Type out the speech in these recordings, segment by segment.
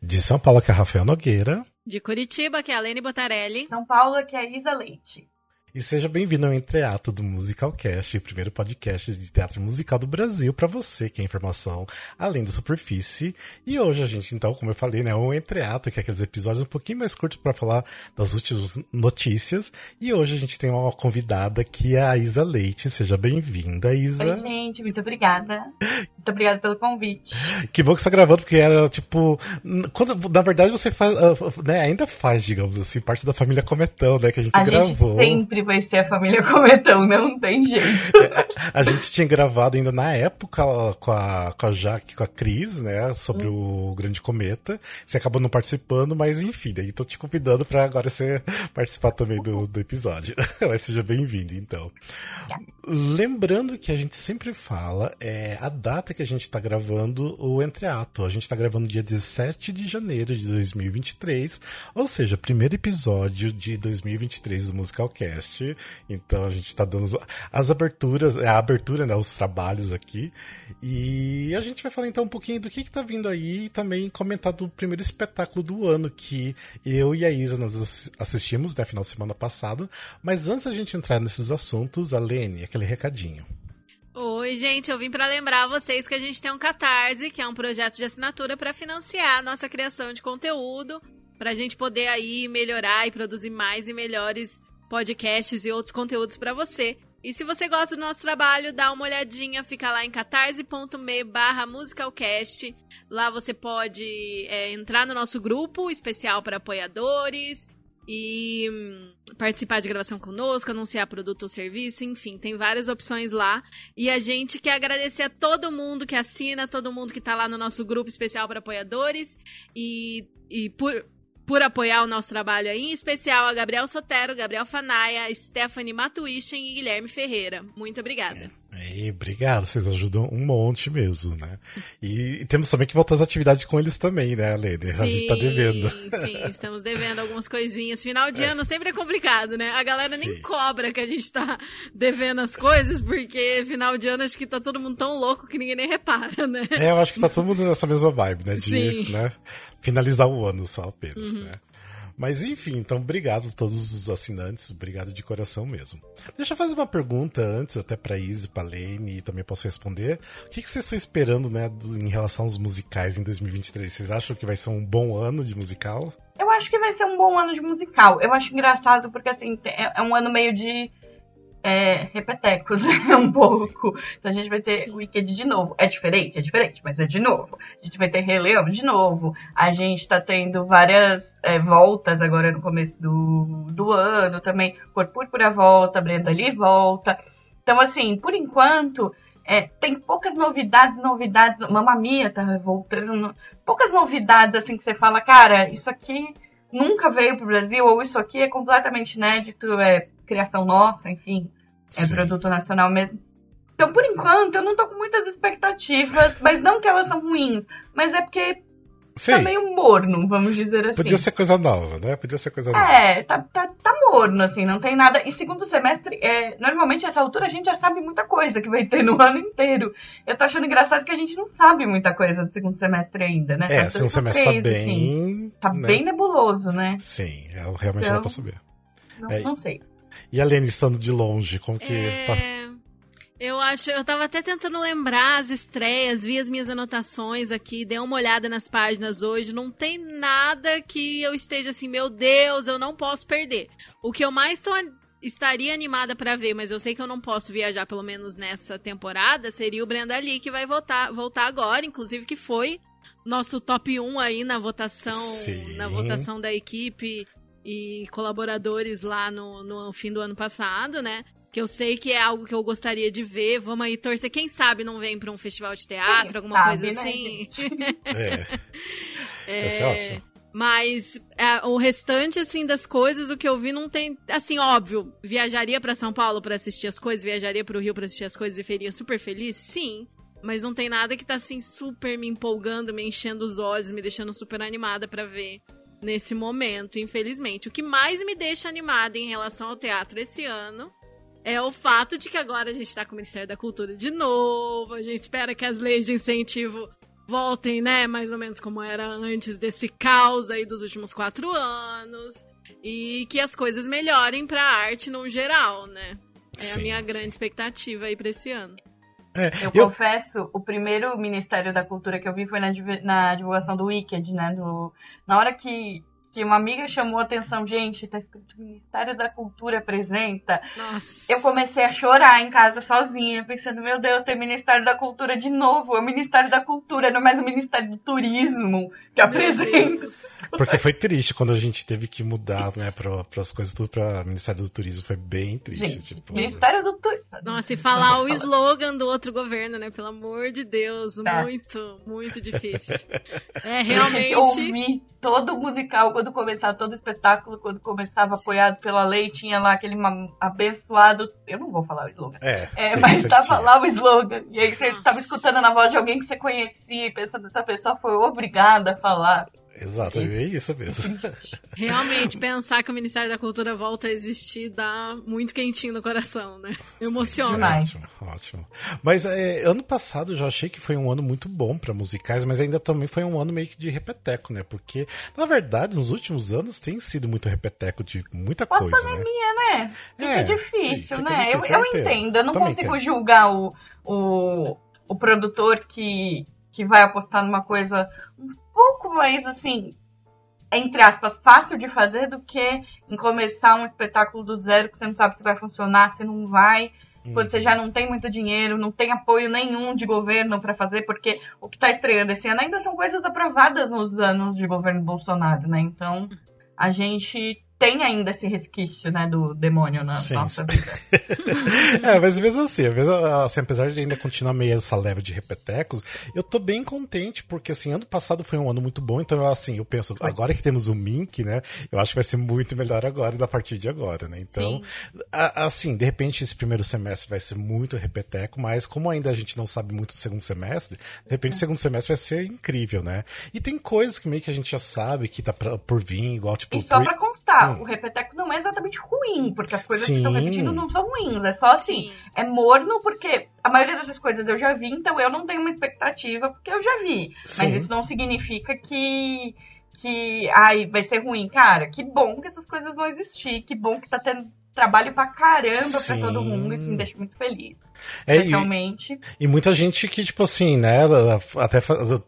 De São Paulo, que é Rafael Nogueira. De Curitiba, que é a Lene Botarelli. São Paulo, que é Isa Leite. E seja bem-vindo ao Entreato do Musicalcast, o primeiro podcast de teatro musical do Brasil para você que é informação além da superfície. E hoje a gente, então, como eu falei, né, um Entreato, que é aqueles episódios um pouquinho mais curtos para falar das últimas notícias. E hoje a gente tem uma convidada que é a Isa Leite. Seja bem-vinda, Isa. Oi, gente, muito obrigada. Muito obrigada pelo convite. Que bom que você está gravando, porque era tipo. Quando, na verdade, você faz. Ah, né, ainda faz, digamos assim, parte da família Cometão, né? Que a gente a gravou. Gente sempre vai ser a família Cometão, não tem jeito. a, a gente tinha gravado ainda na época com a, com a Jaque, com a Cris, né? Sobre hum. o Grande Cometa. Você acabou não participando, mas enfim, daí tô te convidando para agora você participar também do, do episódio. mas seja bem-vindo, então. Lembrando que a gente sempre fala é a data que a gente está gravando o Entreato. A gente está gravando dia 17 de janeiro de 2023, ou seja, primeiro episódio de 2023 do Musicalcast. Então a gente está dando as aberturas, é a abertura, né, os trabalhos aqui. E a gente vai falar então um pouquinho do que está vindo aí e também comentar do primeiro espetáculo do ano que eu e a Isa nós assistimos, né, final de semana passado. Mas antes a gente entrar nesses assuntos, a Lene, aquele recadinho. Oi, gente, eu vim para lembrar vocês que a gente tem um Catarse, que é um projeto de assinatura para financiar a nossa criação de conteúdo, para a gente poder aí melhorar e produzir mais e melhores podcasts e outros conteúdos para você. E se você gosta do nosso trabalho, dá uma olhadinha, fica lá em catarse.me barra musicalcast. Lá você pode é, entrar no nosso grupo especial para apoiadores, e hum, participar de gravação conosco, anunciar produto ou serviço, enfim, tem várias opções lá. E a gente quer agradecer a todo mundo que assina, todo mundo que tá lá no nosso grupo especial para apoiadores e, e por, por apoiar o nosso trabalho aí, em especial a Gabriel Sotero, Gabriel Fanaia, Stephanie Matuischen e Guilherme Ferreira. Muito obrigada. É. E obrigado, vocês ajudam um monte mesmo, né? E, e, temos também que voltar às atividades com eles também, né, Lene? A gente tá devendo. Sim, estamos devendo algumas coisinhas. Final de é. ano sempre é complicado, né? A galera sim. nem cobra que a gente tá devendo as coisas, porque final de ano acho que tá todo mundo tão louco que ninguém nem repara, né? É, eu acho que tá todo mundo nessa mesma vibe, né? De sim. Né, finalizar o ano só apenas, uhum. né? Mas enfim, então obrigado a todos os assinantes, obrigado de coração mesmo. Deixa eu fazer uma pergunta antes, até pra Izzy, pra Lene, e também posso responder. O que, que vocês estão esperando, né, em relação aos musicais em 2023? Vocês acham que vai ser um bom ano de musical? Eu acho que vai ser um bom ano de musical. Eu acho engraçado porque, assim, é, é um ano meio de é, repetecos né, um pouco. Então a gente vai ter o Wicked de novo. É diferente, é diferente, mas é de novo. A gente vai ter Rei Leão de novo. A gente tá tendo várias é, voltas agora no começo do, do ano também. Cor Púrpura volta, Brenda Lee volta. Então, assim, por enquanto, é, tem poucas novidades, novidades. Mamma Mia tá voltando. Poucas novidades, assim, que você fala, cara, isso aqui nunca veio pro Brasil, ou isso aqui é completamente inédito, é criação nossa, enfim, é Sim. produto nacional mesmo. Então, por enquanto, eu não tô com muitas expectativas, mas não que elas são ruins, mas é porque Sim. tá meio morno, vamos dizer assim. Podia ser coisa nova, né? Podia ser coisa nova. É, tá, tá, tá morno, assim, não tem nada. E segundo semestre, é, normalmente essa altura a gente já sabe muita coisa que vai ter no ano inteiro. Eu tô achando engraçado que a gente não sabe muita coisa do segundo semestre ainda, né? É, o segundo semestre tá bem. Assim. Tá né? bem nebuloso, né? Sim, é, realmente então, dá pra saber. Não, é, não sei. E a Lene estando de longe, como que é... tá? Eu acho, eu tava até tentando lembrar as estreias, vi as minhas anotações aqui, dei uma olhada nas páginas hoje, não tem nada que eu esteja assim, meu Deus, eu não posso perder. O que eu mais tô, estaria animada para ver, mas eu sei que eu não posso viajar pelo menos nessa temporada, seria o Brenda Lee que vai voltar, voltar agora, inclusive que foi nosso top 1 aí na votação, Sim. na votação da equipe e colaboradores lá no, no fim do ano passado, né? Que eu sei que é algo que eu gostaria de ver. Vamos aí torcer. Quem sabe não vem para um festival de teatro, Quem alguma sabe, coisa né, assim. é. é. Mas é, o restante, assim, das coisas, o que eu vi não tem. Assim, óbvio, viajaria para São Paulo para assistir as coisas, viajaria para o Rio para assistir as coisas e seria super feliz? Sim. Mas não tem nada que tá, assim, super me empolgando, me enchendo os olhos, me deixando super animada para ver nesse momento, infelizmente. O que mais me deixa animada em relação ao teatro esse ano é o fato de que agora a gente está com o Ministério da Cultura de novo. A gente espera que as leis de incentivo voltem, né, mais ou menos como era antes desse caos aí dos últimos quatro anos. E que as coisas melhorem pra arte no geral, né? É sim, a minha grande expectativa aí pra esse ano. É, eu, eu, confesso, o primeiro Ministério da Cultura que eu vi foi na, na divulgação do Wicked, né? Do, na hora que que uma amiga chamou a atenção, gente, tá escrito Ministério da Cultura apresenta. Nossa. Eu comecei a chorar em casa sozinha, pensando, meu Deus, tem Ministério da Cultura de novo, é o Ministério da Cultura, não é mais o Ministério do Turismo que apresenta. Porque foi triste quando a gente teve que mudar, né, para as coisas tudo para Ministério do Turismo, foi bem triste. Gente, tipo... Ministério do Turismo. Nossa, e falar o slogan do outro governo, né, pelo amor de Deus, tá. muito, muito difícil. É, realmente... Eu ouvi todo o musical quando começava todo o espetáculo, quando começava Sim. apoiado pela lei, tinha lá aquele abençoado. Eu não vou falar o slogan. É, é sim, mas tava lá o slogan. E aí você estava escutando na voz de alguém que você conhecia e pensando, essa pessoa foi obrigada a falar. Exato, é isso mesmo. Realmente, pensar que o Ministério da Cultura volta a existir dá muito quentinho no coração, né? Emociona. É, ótimo, ótimo. Mas é, ano passado eu já achei que foi um ano muito bom para musicais, mas ainda também foi um ano meio que de repeteco, né? Porque, na verdade, nos últimos anos tem sido muito repeteco de muita Com coisa, pandemia, né? né? Fica é, difícil, sim, né? Difícil, eu, eu entendo, eu não também consigo entendo. julgar o, o, o produtor que, que vai apostar numa coisa pouco mais, assim, entre aspas, fácil de fazer do que em começar um espetáculo do zero que você não sabe se vai funcionar, se não vai. Quando você já não tem muito dinheiro, não tem apoio nenhum de governo para fazer, porque o que está estreando esse ano ainda são coisas aprovadas nos anos de governo Bolsonaro, né? Então, a gente tem ainda esse resquício, né, do demônio na sim, nossa sim. vida. é, mas mesmo assim, mesmo, assim, apesar de ainda continuar meio essa leva de repetecos, eu tô bem contente, porque assim, ano passado foi um ano muito bom, então eu, assim, eu penso, agora que temos o Mink, né, eu acho que vai ser muito melhor agora, da partir de agora, né, então, a, assim, de repente esse primeiro semestre vai ser muito repeteco, mas como ainda a gente não sabe muito do segundo semestre, de repente é. o segundo semestre vai ser incrível, né, e tem coisas que meio que a gente já sabe que tá pra, por vir, igual, tipo... E só pra constar, o repeteco não é exatamente ruim, porque as coisas Sim. que estão repetindo não são ruins. É só assim, Sim. é morno porque a maioria dessas coisas eu já vi, então eu não tenho uma expectativa porque eu já vi. Sim. Mas isso não significa que que ai, vai ser ruim. Cara, que bom que essas coisas vão existir, que bom que tá tendo trabalho pra caramba Sim. pra todo mundo, isso me deixa muito feliz. É, realmente. E, e, muita gente que, tipo assim, né, até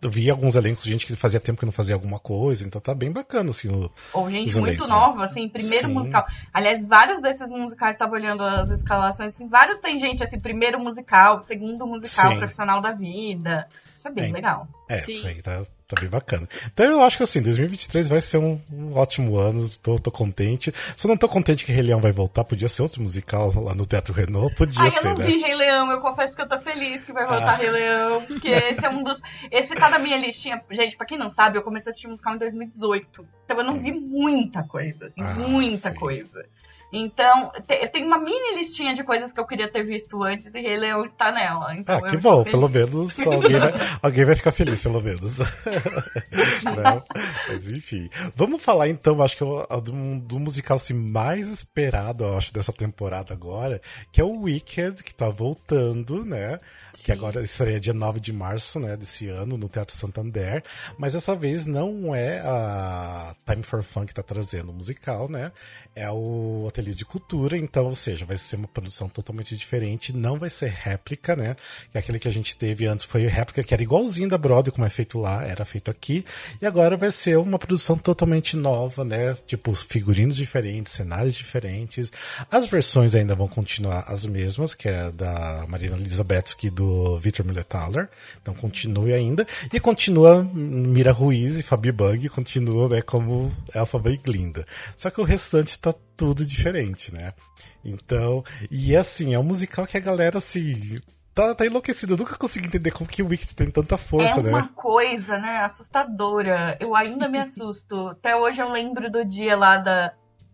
vi alguns elencos de gente que fazia tempo que não fazia alguma coisa, então tá bem bacana, assim, o, Ou gente muito né? nova, assim, primeiro Sim. musical. Aliás, vários desses musicais, tava olhando as escalações, assim, vários tem gente, assim, primeiro musical, segundo musical, Sim. profissional da vida. Isso é bem é, legal. É, Sim. isso aí tá, tá bem bacana. Então eu acho que assim, 2023 vai ser um, um ótimo ano, tô, tô contente. Só não tô contente que Rei Leão vai voltar, podia ser outro musical lá no Teatro Renault, podia Ai, ser, eu não né? vi Rei Leão, eu confesso que eu tô feliz que vai voltar ah. Rei Leão, porque esse é um dos... Esse tá na minha listinha, gente, pra quem não sabe, eu comecei a assistir musical em 2018, então eu não vi muita coisa, assim, ah, muita sim. coisa. Então, eu tenho uma mini listinha de coisas que eu queria ter visto antes e Rei Leão está nela. Então ah, que bom, pelo menos alguém vai, alguém vai ficar feliz, pelo menos. Não, mas enfim. Vamos falar então, acho que é do, do musical assim, mais esperado, eu acho, dessa temporada agora, que é o Wicked, que tá voltando, né? Sim. Que agora seria dia 9 de março, né, desse ano, no Teatro Santander. Mas dessa vez não é a Time for Fun que tá trazendo o musical, né? É o Ateliê de Cultura, então, ou seja, vai ser uma produção totalmente diferente, não vai ser réplica, né? Que aquele que a gente teve antes foi réplica, que era igualzinho da Broadway, como é feito lá, era feito aqui, e agora vai ser uma produção totalmente nova, né? Tipo, figurinos diferentes, cenários diferentes. As versões ainda vão continuar as mesmas, que é da Marina Elizabeth e do Victor Millethaler, então continue ainda, e continua Mira Ruiz e Fabi Bang, continua, né, como Elphaba e Glinda. Só que o restante tá tudo diferente, né? Então, e assim, é um musical que a galera, assim, tá, tá enlouquecida. Eu nunca consegui entender como que o Wicked tem tanta força, né? É uma né? coisa, né, assustadora. Eu ainda me assusto. Até hoje eu lembro do dia lá da,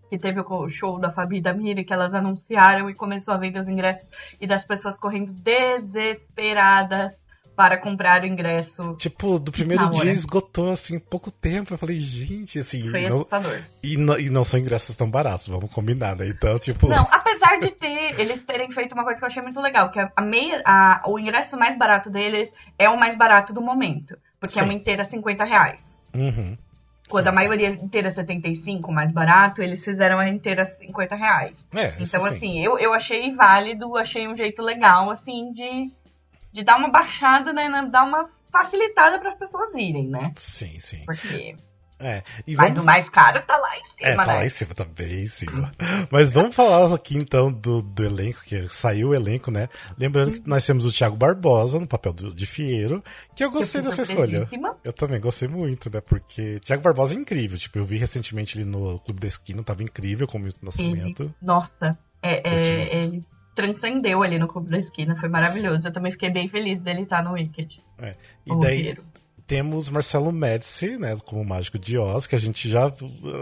que teve o show da Fabi e da Miri, que elas anunciaram e começou a vender os ingressos e das pessoas correndo desesperadas para comprar o ingresso. Tipo, do primeiro dia esgotou assim pouco tempo. Eu falei, gente, assim. Foi não, assustador. E não, e não são ingressos tão baratos, vamos combinar, né? Então, tipo. Não, apesar de ter, eles terem feito uma coisa que eu achei muito legal, que a meia, a, o ingresso mais barato deles é o mais barato do momento. Porque é uma inteira 50 reais. Uhum. Quando Sim, a maioria inteira é 75, mais barato, eles fizeram a inteira 50 reais. É, Então, sim. assim, eu, eu achei válido, achei um jeito legal, assim, de, de dar uma baixada, né? Dar uma facilitada para as pessoas irem, né? Sim, sim. Porque. É. E Mas vamos o mais caro tá lá em É, cima, tá né? lá em cima, tá bem em cima. Mas vamos falar aqui então do, do elenco, que saiu o elenco, né? Lembrando que nós temos o Thiago Barbosa no papel do, de Fieiro, que eu gostei dessa escolha. Eu também gostei muito, né? Porque Thiago Barbosa é incrível. Tipo, eu vi recentemente ele no Clube da Esquina, tava incrível como Nascimento. Nossa, é, é, ele transcendeu ali no Clube da Esquina, foi maravilhoso. Eu também fiquei bem feliz dele estar no Wicked. E o daí temos Marcelo Médici, né? Como Mágico de Oz, que a gente já,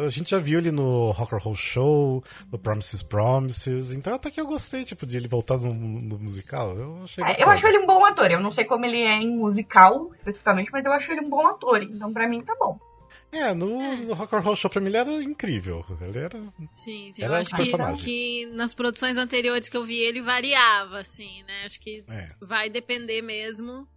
a gente já viu ele no Rock and Roll Show, no Promises Promises. Então até que eu gostei, tipo, de ele voltar no, no musical. Eu achei É, eu acho ele um bom ator. Eu não sei como ele é em musical, especificamente, mas eu acho ele um bom ator. Então, pra mim, tá bom. É, no, no Rock and Roll Show pra mim ele era incrível. Ele era. Sim, sim. Era eu acho que, que nas produções anteriores que eu vi ele variava, assim, né? Acho que É. vai depender mesmo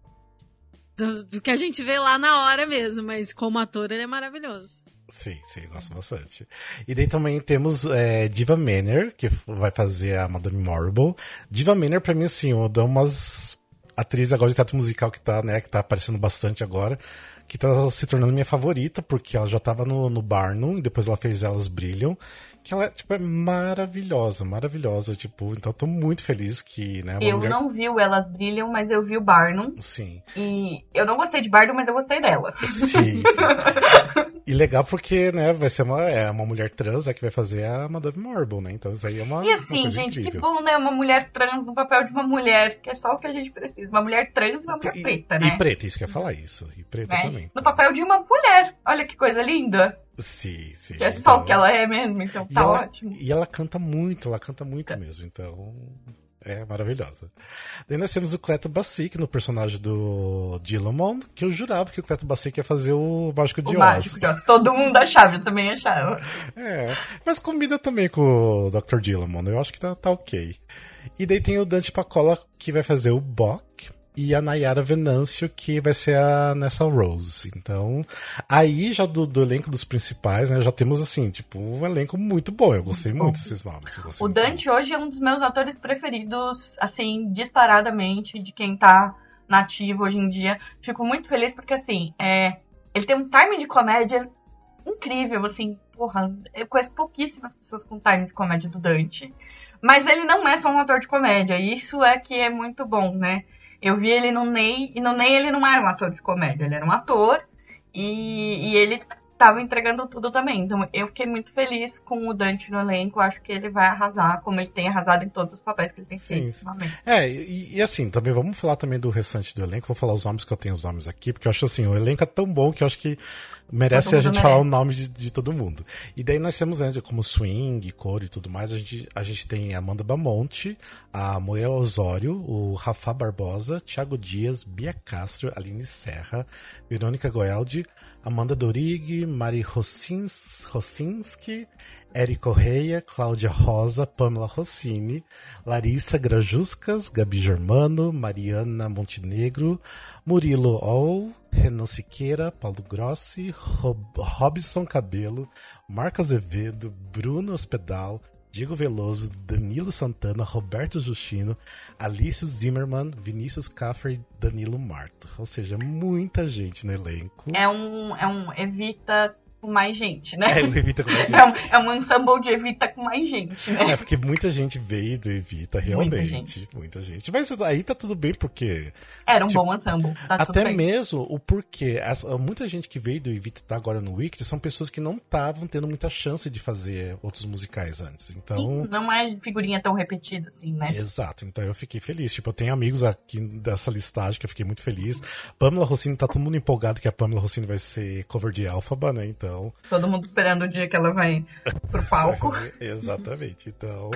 do, do que a gente vê lá na hora mesmo, mas como ator ele é maravilhoso. Sim, sim, eu gosto bastante. E daí também temos é, Diva Manor, que vai fazer a Madame Marble. Diva Manor, pra mim, assim, uma das umas atrizes agora de teatro musical que tá, né, que tá aparecendo bastante agora, que tá se tornando minha favorita, porque ela já tava no, no Barnum, e depois ela fez Elas Brilham, que ela, tipo, é maravilhosa, maravilhosa, tipo, então eu tô muito feliz que, né, uma eu mulher... não vi o Elas Brilham, mas eu vi o Barnum. Sim, E eu não gostei de Barnum, mas eu gostei dela. sim, sim. E legal porque, né, vai ser uma, é uma mulher trans é, que vai fazer a Madame Marble, né? Então isso aí é uma, E uma assim, coisa gente, incrível. que bom, né? Uma mulher trans no papel de uma mulher, que é só o que a gente precisa. Uma mulher trans e uma mulher E- preta, e, né? preta, isso que eu ia falar isso. E preta Né? também. No papel de uma mulher. Olha que coisa linda. Sim, sim. Que é só então- o que ela é mesmo, então e tá ela, ótimo. E ela canta muito, ela canta muito mesmo, então é maravilhosa. Daí nós temos o Cleto Bassic no personagem do Dillamond, que eu jurava que o Cleto Bassic ia fazer o Mágico de O Oz. mágico, todo mundo achava, eu também achava. É, mas combina também com o Dr. Dillamond, eu acho que tá, tá ok. E daí tem o Dante Pacola, que vai fazer o Bock, e a Nayara Venâncio, que vai ser a Nessa Rose. Então, aí já do, do elenco dos principais, né, já temos assim, tipo, um elenco muito bom. Eu gostei muito desses nomes. O muito. Dante hoje é um dos meus atores preferidos, assim, disparadamente, de quem tá nativo hoje em dia. Fico muito feliz porque, assim, é, ele tem um timing de comédia incrível, assim, porra, eu conheço pouquíssimas pessoas com timing de comédia do Dante. Mas ele não é só um ator de comédia, e isso é que é muito bom, né? Eu vi ele no Ney, e no Ney ele não era um ator de comédia, ele era um ator, e, e ele tava entregando tudo também. Então eu fiquei muito feliz com o Dante no elenco. Acho que ele vai arrasar, como ele tem arrasado em todos os papéis que ele tem Sim, feito. É, e, e assim, também vamos falar também do restante do elenco. Vou falar os nomes que eu tenho os nomes aqui, porque eu acho assim, o elenco é tão bom que eu acho que merece a gente merece. falar o nome de, de todo mundo. E daí nós temos, né, como swing, cor e tudo mais, a gente, a gente tem Amanda Bamonte, a Moel Osório, o Rafa Barbosa, Thiago Dias, Bia Castro, Aline Serra, Verônica Goeldi, Amanda Dorig, Mari Rossins, Rossinski, Eric Correia, Cláudia Rosa, Pamela Rossini, Larissa Grajuscas, Gabi Germano, Mariana Montenegro, Murilo Ol, Renan Siqueira, Paulo Grossi, Rob Robson Cabelo, Marco Azevedo, Bruno Hospedal, Diego Veloso, Danilo Santana, Roberto Justino, Alice Zimmermann, Vinícius Caffer e Danilo Marto. Ou seja, muita gente no elenco. É um, é um Evita com mais gente, né? É, o Evita com a gente. É um, é um ensemble de Evita com mais gente, né? É, porque muita gente veio do Evita, realmente. Muita gente. Mas aí tá tudo bem, porque. Era um tipo, bom ensemble. Tá até mesmo o porquê. Essa- muita gente que veio do Evita e tá agora no Wicked são pessoas que não estavam tendo muita chance de fazer outros musicais antes. Então. Sim, Não é figurinha tão repetida assim, né? Exato, então eu fiquei feliz. Tipo, eu tenho amigos aqui dessa listagem que eu fiquei muito feliz. Pamela Rossini, tá todo mundo empolgado que a Pamela Rossini vai ser cover de Alphaba, né? Então. Todo mundo esperando o dia que ela vai pro palco. Exatamente. Então,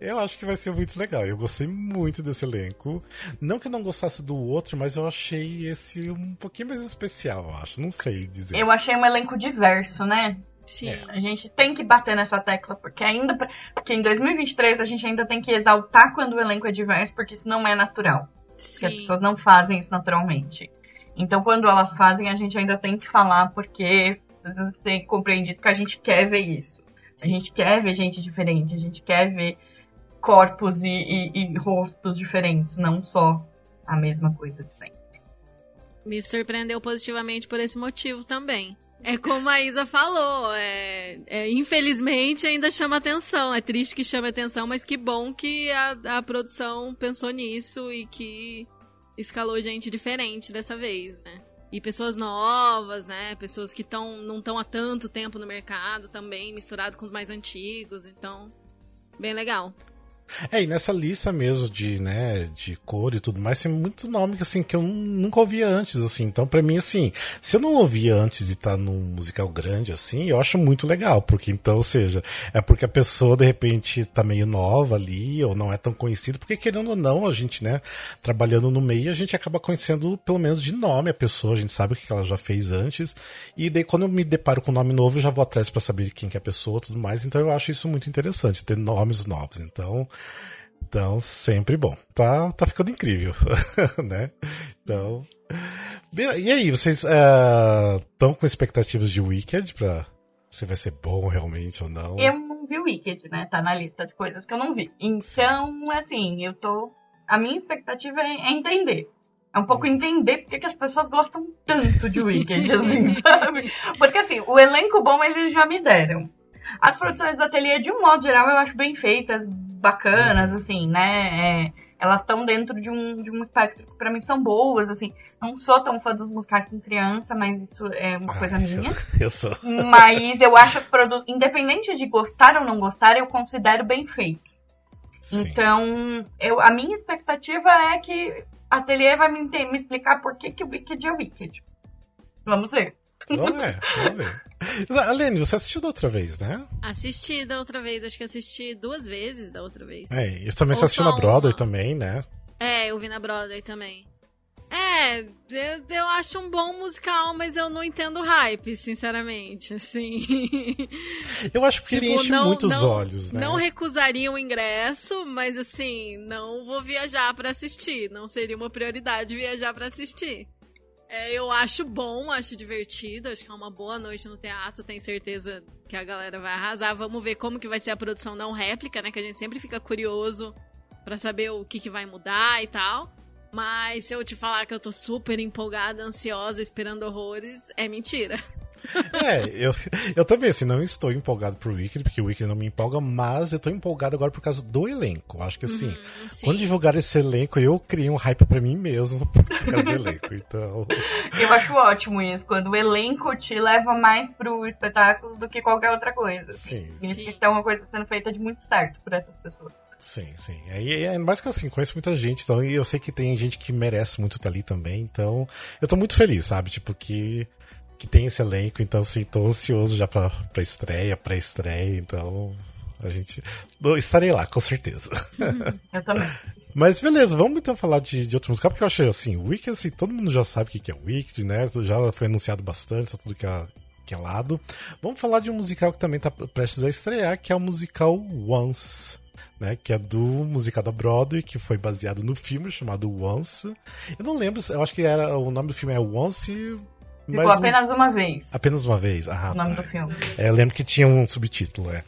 eu acho que vai ser muito legal. Eu gostei muito desse elenco. Não que eu não gostasse do outro, mas eu achei esse um pouquinho mais especial, eu acho. Não sei dizer. Eu achei um elenco diverso, né? Sim. É. A gente tem que bater nessa tecla, porque ainda. Porque em 2023 a gente ainda tem que exaltar quando o elenco é diverso, porque isso não é natural. Porque as Sim. pessoas não fazem isso naturalmente. Então, quando elas fazem, a gente ainda tem que falar, porque ser compreendido que a gente quer ver isso. A gente quer ver gente diferente, a gente quer ver corpos e, e, e rostos diferentes, não só a mesma coisa de sempre. Me surpreendeu positivamente por esse motivo também. É como a Isa falou, é, é, infelizmente ainda chama atenção. É triste que chame atenção, mas que bom que a, a produção pensou nisso e que escalou gente diferente dessa vez, né? E pessoas novas, né? Pessoas que tão, não estão há tanto tempo no mercado também, misturado com os mais antigos. Então, bem legal. É, e nessa lista mesmo de, né, de cor e tudo mais, tem muito nome assim, que eu nunca ouvia antes, assim. Então, para mim, assim, se eu não ouvia antes e tá num musical grande, assim, eu acho muito legal. Porque, então, ou seja, é porque a pessoa, de repente, tá meio nova ali, ou não é tão conhecida. Porque, querendo ou não, a gente, né, trabalhando no meio, a gente acaba conhecendo, pelo menos de nome, a pessoa, a gente sabe o que ela já fez antes. E daí, quando eu me deparo com um nome novo, eu já vou atrás para saber quem que é a pessoa tudo mais. Então, eu acho isso muito interessante, ter nomes novos. Então, então, sempre bom. Tá, tá ficando incrível, né? Então. E aí, vocês estão uh, com expectativas de Wicked pra se vai ser bom realmente ou não? Eu não vi Wicked, né? Tá na lista de coisas que eu não vi. Então, assim, eu tô. A minha expectativa é, entender. É um pouco hum. entender porque que as pessoas gostam tanto de Wicked, assim, sabe? Porque assim, o elenco bom eles já me deram. As Sim. produções do ateliê, de um modo geral, eu acho bem feitas, bacanas, assim, né? É, elas estão dentro de um, de um espectro que pra mim são boas, assim. Não sou tão fã dos musicais com criança, mas isso é uma coisa ah, minha. Eu, eu sou. Mas eu acho as produções, independente de gostar ou não gostar, eu considero bem feito. Sim. Então, eu, a minha expectativa é que a Ateliê vai me, me explicar por que, que o Wicked é Wicked. Vamos ver. Não é, vamos ver. Alene, você assistiu da outra vez, né? Assisti da outra vez, acho que assisti duas vezes da outra vez. É, isso também Ou você assistiu na Broadway uma. também, né? É, eu vi na Broadway também. É, eu, eu acho um bom musical, mas eu não entendo hype, sinceramente, assim. Eu acho que tipo, ele enche não, muitos não, olhos, né? Não recusaria o ingresso, mas assim, não vou viajar para assistir. Não seria uma prioridade viajar para assistir. É, eu acho bom, acho divertido, acho que é uma boa noite no teatro, tenho certeza que a galera vai arrasar. Vamos ver como que vai ser a produção não réplica, né? Que a gente sempre fica curioso para saber o que, que vai mudar e tal. Mas se eu te falar que eu tô super empolgada, ansiosa, esperando horrores, é mentira. É, eu, eu também, assim, não estou empolgado pro Wicked, porque o Wicked não me empolga, mas eu tô empolgado agora por causa do elenco. Acho que, assim, uhum, quando divulgar esse elenco, eu criei um hype pra mim mesmo por causa do elenco, então... Eu acho ótimo isso, quando o elenco te leva mais pro espetáculo do que qualquer outra coisa. Sim, Significa que tem uma coisa sendo feita de muito certo por essas pessoas. Sim, sim. É, é mais que assim, conheço muita gente, então, e eu sei que tem gente que merece muito estar ali também, então eu tô muito feliz, sabe? Tipo, que que tem esse elenco, então assim, tô ansioso já pra, pra estreia, pré-estreia, então a gente. estarei lá, com certeza. Eu também. Mas beleza, vamos então falar de, de outro musical, porque eu achei assim, o Wicked, assim, todo mundo já sabe o que é o Wicked, né? Já foi anunciado bastante, tá tudo que é, que é lado. Vamos falar de um musical que também tá prestes a estrear, que é o musical Once. Né, que é do musical da Broadway, que foi baseado no filme chamado Once. Eu não lembro, eu acho que era o nome do filme é Once Ficou Mas apenas uma vez. Apenas uma vez. Ah, o nome tá. do filme. É, eu lembro que tinha um subtítulo, é.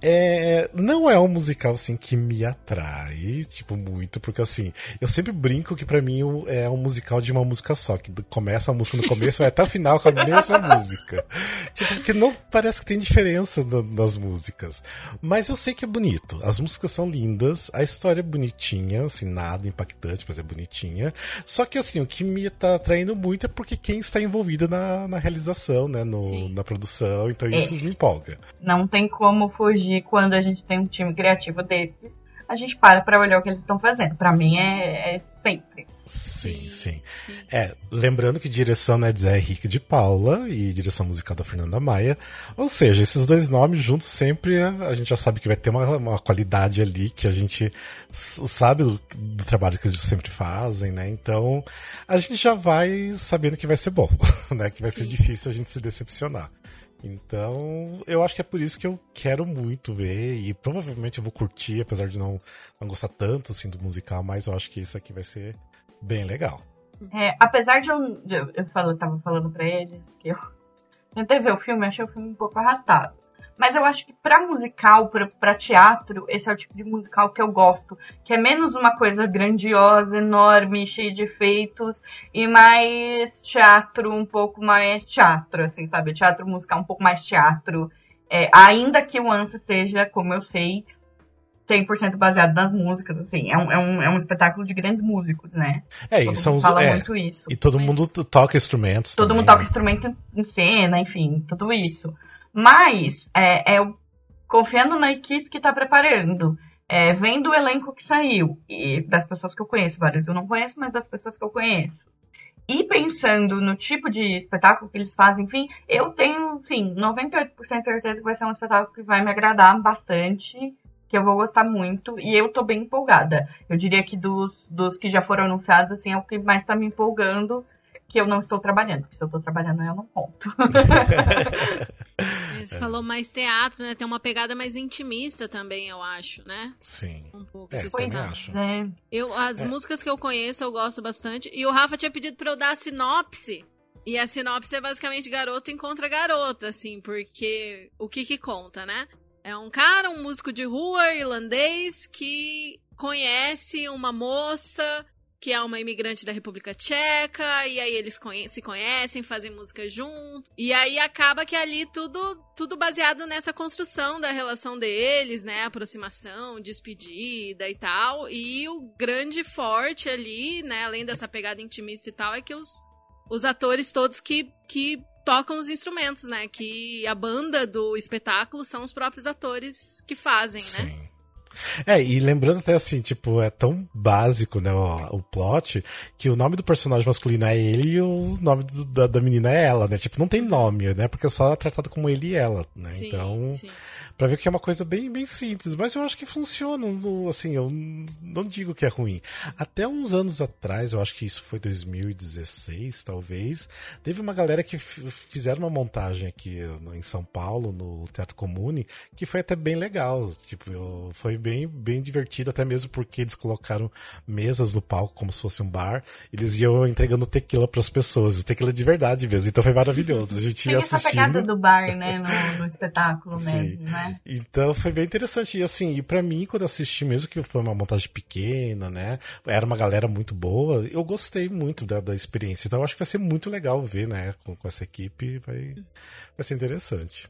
é. Não é um musical, assim, que me atrai, tipo, muito, porque, assim, eu sempre brinco que para mim é um musical de uma música só, que começa a música no começo e vai até o final com a mesma música. Tipo, porque não parece que tem diferença no, nas músicas. Mas eu sei que é bonito. As músicas são lindas, a história é bonitinha, assim, nada impactante, mas é bonitinha. Só que, assim, o que me tá atraindo muito é porque quem está envolvido envolvida na, na realização, né? No, na produção, então é. isso me empolga. Não tem como fugir quando a gente tem um time criativo desse. A gente para para olhar o que eles estão fazendo. Para mim é, é sempre. Sim, sim, sim, É, lembrando que direção é de Zé Henrique de Paula e direção musical da Fernanda Maia. Ou seja, esses dois nomes juntos sempre a gente já sabe que vai ter uma, uma qualidade ali que a gente sabe do, do, trabalho que eles sempre fazem, né? Então a gente já vai sabendo que vai ser bom, né? Que vai sim. ser difícil a gente se decepcionar. Então, eu acho que é por isso que eu quero muito ver e provavelmente eu vou curtir, apesar de não, não gostar tanto assim do musical, mas eu acho que isso aqui vai ser bem legal. É, apesar de eu. Eu, eu, falo, eu tava falando pra eles que eu tentei ver o filme, achei o filme um pouco arrastado. Mas eu acho que pra musical, pra teatro, esse é o tipo de musical que eu gosto. Que é menos uma coisa grandiosa, enorme, cheia de efeitos, e mais teatro, um pouco mais teatro, assim, sabe? Teatro musical um pouco mais teatro. É, ainda que o Ansa seja, como eu sei, 100% baseado nas músicas, assim. É um, é, um, é um espetáculo de grandes músicos, né? É, todo são os, fala é, muito isso. E todo mundo toca instrumentos Todo também, mundo toca né? instrumento em cena, enfim, tudo isso. Mas, é, é confiando na equipe que tá preparando. É, vendo o elenco que saiu, e das pessoas que eu conheço, vários eu não conheço, mas das pessoas que eu conheço. E pensando no tipo de espetáculo que eles fazem, enfim, eu tenho, sim, 98% de certeza que vai ser um espetáculo que vai me agradar bastante que eu vou gostar muito e eu tô bem empolgada. Eu diria que dos, dos que já foram anunciados, assim, é o que mais tá me empolgando, que eu não estou trabalhando. Porque se eu tô trabalhando, eu não conto. Você falou mais teatro, né? Tem uma pegada mais intimista também, eu acho, né? Sim. Um pouco É, esse também acho. É. Eu, as músicas que eu conheço, eu gosto bastante. E o Rafa tinha pedido pra eu dar a sinopse. E a sinopse é basicamente garoto encontra garota, assim, porque o que que conta, né? É um cara, um músico de rua irlandês que conhece uma moça que é uma imigrante da República Tcheca, e aí eles conhe- se conhecem, fazem música junto. E aí acaba que ali tudo, tudo baseado nessa construção da relação deles, né? Aproximação, despedida e tal. E o grande forte ali, né? Além dessa pegada intimista e tal, é que os, os atores todos que, que tocam os instrumentos, né? Que a banda do espetáculo são os próprios atores que fazem, né? É, e lembrando até assim, tipo, é tão básico, né, o, o plot, que o nome do personagem masculino é ele e o nome do- da, da menina é ela, né? Tipo, não tem nome, né? Porque é só tratado como ele e ela, né? Sim, então, sim. pra ver que é uma coisa bem, bem simples, mas eu acho que funciona, assim, eu não digo que é ruim. Até uns anos atrás, eu acho que isso foi 2016, talvez, teve uma galera que fizeram uma montagem aqui em São Paulo, no Teatro Comune, que foi até bem legal, tipo, foi bem, bem divertido, até mesmo porque eles colocaram mesas no palco como se fosse um bar, eles iam entregando tequila pras pessoas, tequila de verdade mesmo, então foi maravilhoso, a gente Tem ia essa assistindo... pegada do bar, né? No, no espetáculo Sim. mesmo, né? Então foi bem interessante. E assim, e pra mim, quando eu assisti, mesmo que foi uma montagem pequena, né? Era uma galera muito boa, eu gostei muito da, da experiência. Então acho que vai ser muito legal ver, né? Com, com essa equipe, vai, vai ser interessante.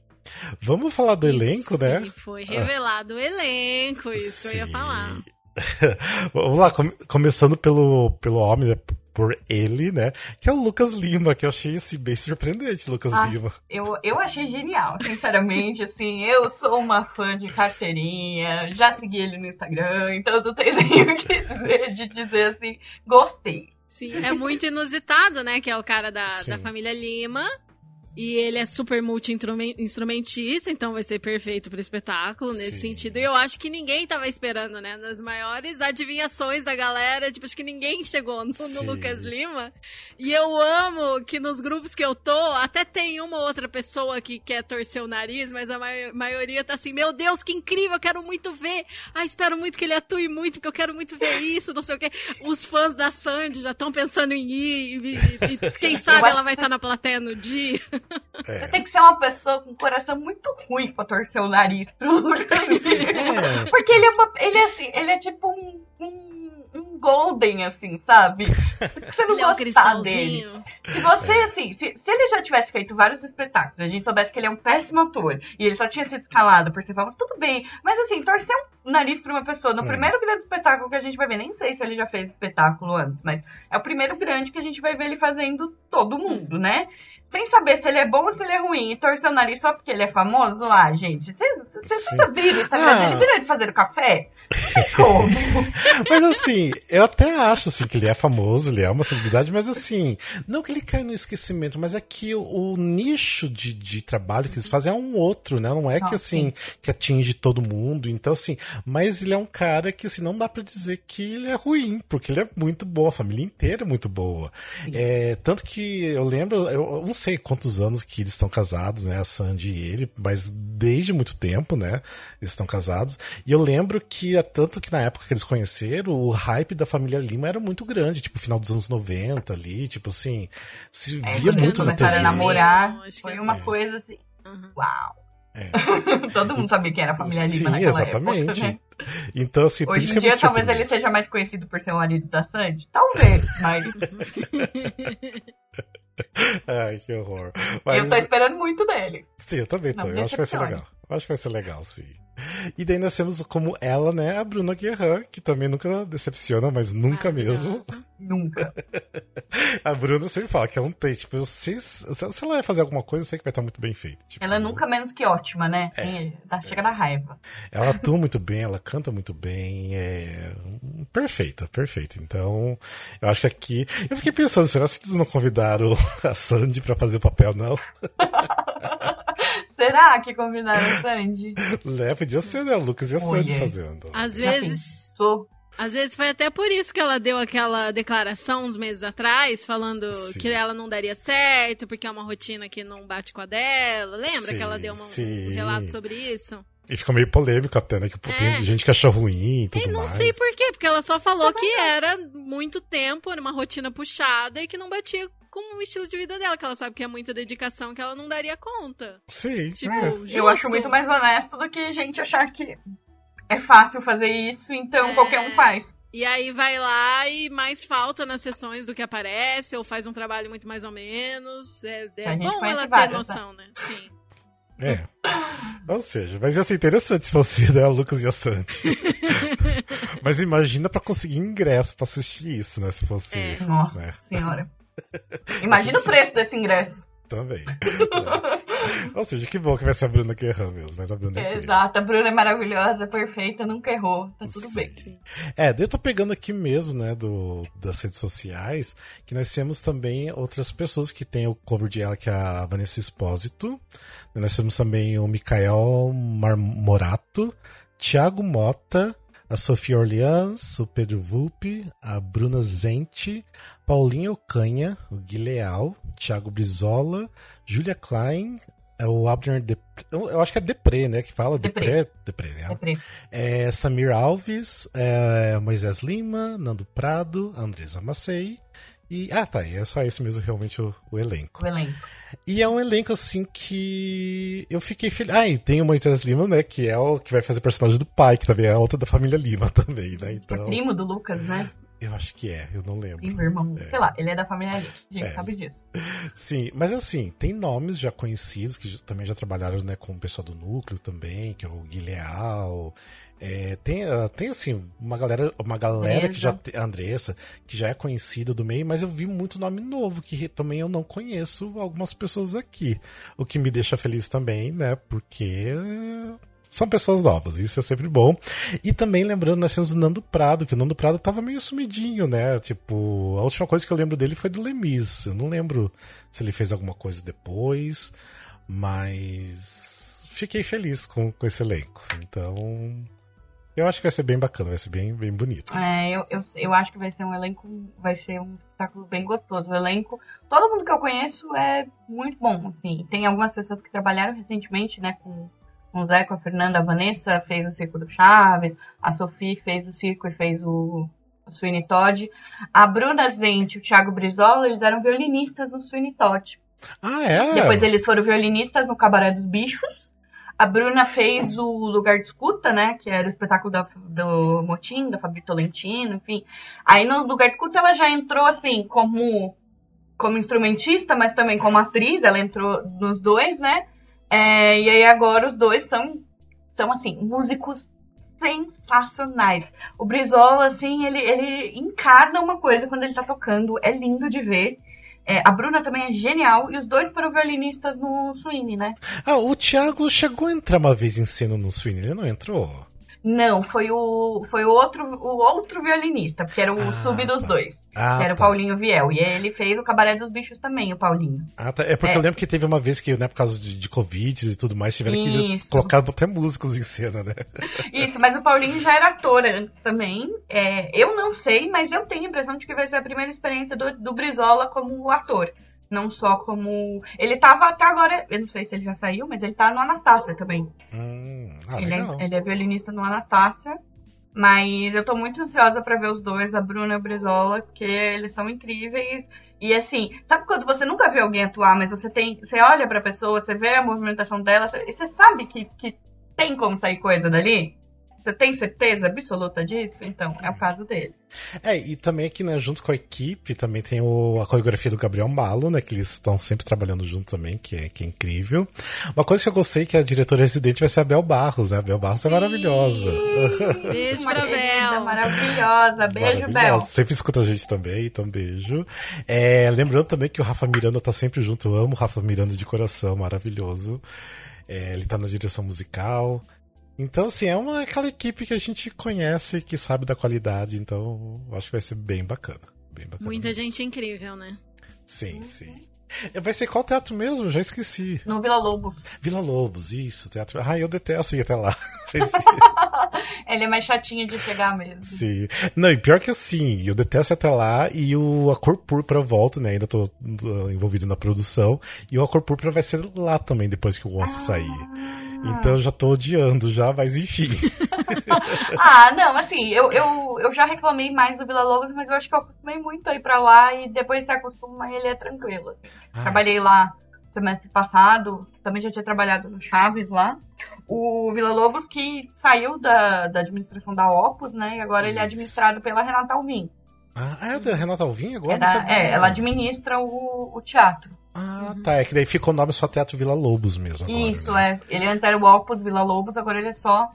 Vamos falar do elenco, né? E foi revelado o elenco, isso que eu ia Sim. falar. Vamos lá, come- começando pelo, pelo homem, né? Por ele, né? Que é o Lucas Lima, que eu achei assim, bem surpreendente, Lucas Ah. Lima. Eu, eu achei genial, sinceramente, assim, eu sou uma fã de carteirinha, já segui ele no Instagram, então eu não tenho nem o que dizer de dizer assim, gostei. Sim, é muito inusitado, né? Que é o cara da, Sim. da família Lima. E ele é super multi-instrumentista, então vai ser perfeito pro espetáculo nesse Sim. sentido. E eu acho que ninguém tava esperando, né? Nas maiores adivinhações da galera, tipo, acho que ninguém chegou no, no. Lucas Lima. E eu amo que nos grupos que eu tô, até tem uma ou outra pessoa que quer torcer o nariz, mas a mai- maioria tá assim, meu Deus, que incrível, eu quero muito ver. Ah, espero muito que ele atue muito, porque eu quero muito ver isso, não sei o quê. Os fãs da Sandy já estão pensando em ir, e, e- e quem sabe ela vai estar na plateia no dia. É. Tem que ser uma pessoa com um coração muito ruim pra torcer o nariz pro Lucas Lima. É. Porque ele é, uma, ele é assim, ele é tipo um, um, um golden, assim, sabe? Porque você não Ele é um gostar dele. cristalzinho. Se você, assim, se, se ele já tivesse feito vários espetáculos, a gente soubesse que ele é um péssimo ator, e ele só tinha sido escalado por ser famoso, tudo bem. Mas assim, torcer um nariz pra uma pessoa no Hum. primeiro grande espetáculo que a gente vai ver, nem sei se ele já fez espetáculo antes, mas é o primeiro grande que a gente vai ver ele fazendo todo mundo, né? Sem saber se ele é bom ou se ele é ruim, e torcer o nariz só porque ele é famoso, ah, gente, vocês Sim. viram o Instagram Ah. dele? Viram ele fazendo café? Como. Mas assim, eu até acho assim que ele é famoso, ele é uma celebridade, mas assim, não que ele caia no esquecimento, mas é que o, o nicho de, de trabalho que eles fazem é um outro, né? Não é que Ah, assim, que atinge todo mundo. Então, assim, mas ele é um cara que assim, não dá pra dizer que ele é ruim, porque ele é muito bom, a família inteira é muito boa. É, tanto que eu lembro, eu, não sei quantos anos que eles estão casados, né? A Sandy e ele, mas desde muito tempo, né? Eles estão casados. E eu lembro que, tanto que na época que eles conheceram, o hype da família Lima era muito grande, tipo, final dos anos 90 ali, tipo assim, se É, via muito na TV. a namorar, que foi é uma isso. coisa assim, Uhum. uau. É. Todo mundo sabia quem era a família Lima Sim, naquela exatamente. época, né? Então, assim, Hoje em que é dia muito talvez ele seja mais conhecido por ser o marido da Sandy. Talvez, mas Ai, que horror. eu Mas, tô esperando muito dele. sim, eu também tô. Não eu acho que vai ser legal. Eu acho que vai ser legal, sim. E daí nós temos como ela, né, a Bruna Guerra, que também nunca decepciona, mas nunca mesmo. Nunca. A Bruna sempre fala que ela não tem, tipo, eu sei, se se ela vai fazer alguma coisa, eu sei que vai estar muito bem feito. Tipo, Ela é nunca menos que ótima, né? Sim, dá- chega da raiva. Ela atua muito bem, ela canta muito bem, é perfeita, perfeita. Então, eu acho que aqui. Eu fiquei pensando, será que eles não convidaram a Sandy pra fazer o papel, não? Será que combinaram a Sandy? Né, podia ser, né? O Lucas e a Sandy fazendo. Às vezes. Sou. Às vezes foi até por isso que ela deu aquela declaração uns meses atrás, falando Sim. que ela não daria certo, porque é uma rotina que não bate com a dela. Lembra Sim, que ela deu uma- um relato sobre isso? E fica meio polêmico até, né? Que pô, tem É. gente que achou ruim e tudo E não mais. sei por quê, porque ela só falou que era muito tempo, era uma rotina puxada e que não batia com o estilo de vida dela, que ela sabe que é muita dedicação que ela não daria conta. Sim, Tipo, é. Eu acho muito mais honesto do que gente achar que é fácil fazer isso, então É. qualquer um faz. E aí vai lá e mais falta nas sessões do que aparece, ou faz um trabalho muito mais ou menos. É, é bom ela ter várias, noção, né? Sim. É. Ou seja, mas ia ser interessante se fosse né, Lucas e a Sandy. mas imagina pra conseguir ingresso pra assistir isso, né? Se fosse. É. Nossa né? senhora. Imagina o preço desse ingresso. Também. né? Ou seja, que bom que vai ser a Bruna que erra mesmo, mas a Bruna é, É, exato, a Bruna é maravilhosa, perfeita, nunca errou. Tá tudo Sim. bem. É, eu tô pegando aqui mesmo, né, do, das redes sociais, que nós temos também outras pessoas que tem o cover de ela, que é a Vanessa Espósito. Nós temos também o Mikael Marmorato, Thiago Mota, a Sofia Orleans, o Pedro Vulpe, a Bruna Zente, Paulinho Ocanha, o Gui Leal, Thiago Brizola, Julia Klein, é o Abner Depre, eu acho que é Depré, né, que fala Depré. Depré, Depré, né? É Samir Alves, é Moisés Lima, Nando Prado, Andresa Macei. E. Ah, tá. É só esse mesmo, realmente, o, o elenco. O elenco. E é um elenco, assim, que. Eu fiquei feliz. Ah, e tem o Moisés Lima, né? Que é o que vai fazer o personagem do pai, que também é outra da família Lima também, né? É Então. primo do Lucas, né? Eu acho que é, eu não lembro. Primo, irmão. Sei lá, ele é da família. A gente É. sabe disso. Sim, mas assim, tem nomes já conhecidos que também já trabalharam né, com o pessoal do núcleo também, que é o Gui Leal. É, tem, ah, tem assim, uma galera, uma galera que já. Andressa. Andressa, que já é conhecida do meio, mas eu vi muito nome novo, que também eu não conheço algumas pessoas aqui. O que me deixa feliz também, né? Porque. São pessoas novas, isso é sempre bom. E também lembrando, nós temos o Nando Prado, que o Nando Prado tava meio sumidinho, né? Tipo, a última coisa que eu lembro dele foi do Lemis. Eu não lembro se ele fez alguma coisa depois, mas fiquei feliz com, com esse elenco. Então, eu acho que vai ser bem bacana, vai ser bem, bem bonito. É, eu, eu, eu acho que vai ser um elenco, vai ser um espetáculo bem gostoso. O elenco, todo mundo que eu conheço é muito bom, assim. Tem algumas pessoas que trabalharam recentemente, né, com o Zé, com a Fernanda, a Vanessa fez o Circo do Chaves, a Sophie fez o circo e fez o, o Sweeney Todd. A Bruna Zente e o Thiago Brizola, eles eram violinistas no Sweeney Todd. Ah, é? Depois eles foram violinistas no Cabaré dos Bichos. A Bruna fez o Lugar de Escuta, né? Que era o espetáculo da- do Motim, da Fabri Tolentino, enfim. Aí no Lugar de Escuta ela já entrou assim, como, como instrumentista, mas também como atriz. Ela entrou nos dois, né? É, e aí agora os dois são, são assim, músicos sensacionais. O Brizola, assim, ele, ele encarna uma coisa quando ele tá tocando. É lindo de ver. É, a Bruna também é genial e os dois foram violinistas no Swing, né? Ah, o Thiago chegou a entrar uma vez em cena no Swing, ele não entrou? Não, foi o foi o outro o outro violinista, porque era o Ah, sub dos tá. dois, Ah, que era o tá. Paulinho Viel. E ele fez o Cabaré dos Bichos também, o Paulinho. Ah, tá. É porque É. eu lembro que teve uma vez que, né, por causa de, de Covid e tudo mais, tiveram que Isso. colocar até músicos em cena, né? Isso, mas o Paulinho já era ator antes também. É, eu não sei, mas eu tenho a impressão de que vai ser a primeira experiência do, do Brizola como ator. Não só como. Ele tava até agora. Eu não sei se ele já saiu, mas ele tá no Anastácia também. Hum, ah, ele, é, ele é violinista no Anastácia. Mas eu tô muito ansiosa pra ver os dois, a Bruna e o Brizola, porque eles são incríveis. E assim, sabe quando você nunca vê alguém atuar, mas você tem. Você olha pra pessoa, você vê a movimentação dela, e você sabe que, que tem como sair coisa dali? Você tem certeza absoluta disso? Então, é o caso dele. É, e também aqui, né, junto com a equipe, também tem o, a coreografia do Gabriel Malo, né, que eles estão sempre trabalhando junto também, que é, que é incrível. Uma coisa que eu gostei que a diretora residente vai ser a Bel Barros, né? A Bel Barros é Sim. é maravilhosa. Beijo Uma pra Bel. maravilhosa. Beijo, Bel. Maravilhosa. Sempre escuta a gente também, então beijo. É, lembrando também que o Rafa Miranda tá sempre junto, eu amo o Rafa Miranda de coração, maravilhoso. É, ele tá na direção musical. Então, assim, é uma aquela equipe que a gente conhece, que sabe da qualidade, então acho que vai ser bem bacana. Bem bacana Muita mesmo. gente incrível, né? Sim, sim. É, Vai ser qual teatro mesmo? Já esqueci. No Vila Lobos. Vila Lobos, isso, teatro. Ah, eu detesto ir até lá. Ele é mais chatinho de chegar mesmo. Sim. Não, e pior que assim, eu detesto ir até lá e o A Cor Púrpura volta, né? Ainda tô uh, envolvido na produção. E o A Cor Púrpura vai ser lá também depois que o Once sair. Então eu já tô odiando já, mas enfim. Ah, não, assim, eu, eu, eu já reclamei mais do Vila Lobos, mas eu acho que eu acostumei muito a ir pra lá e depois se acostuma ele é tranquilo. assim. Ah, Trabalhei lá semestre passado, também já tinha trabalhado no Chaves lá. O Vila Lobos que saiu da, da administração da Opus, né? E agora ele é Isso. administrado pela Renata Alvim. Ah, é da Renata Alvim agora? É é, ela administra o, o teatro. Ah, tá. É que daí ficou o nome só Teatro Vila Lobos mesmo. Agora, Isso, né? é. Ele antes era o Opus Vila Lobos, agora ele é só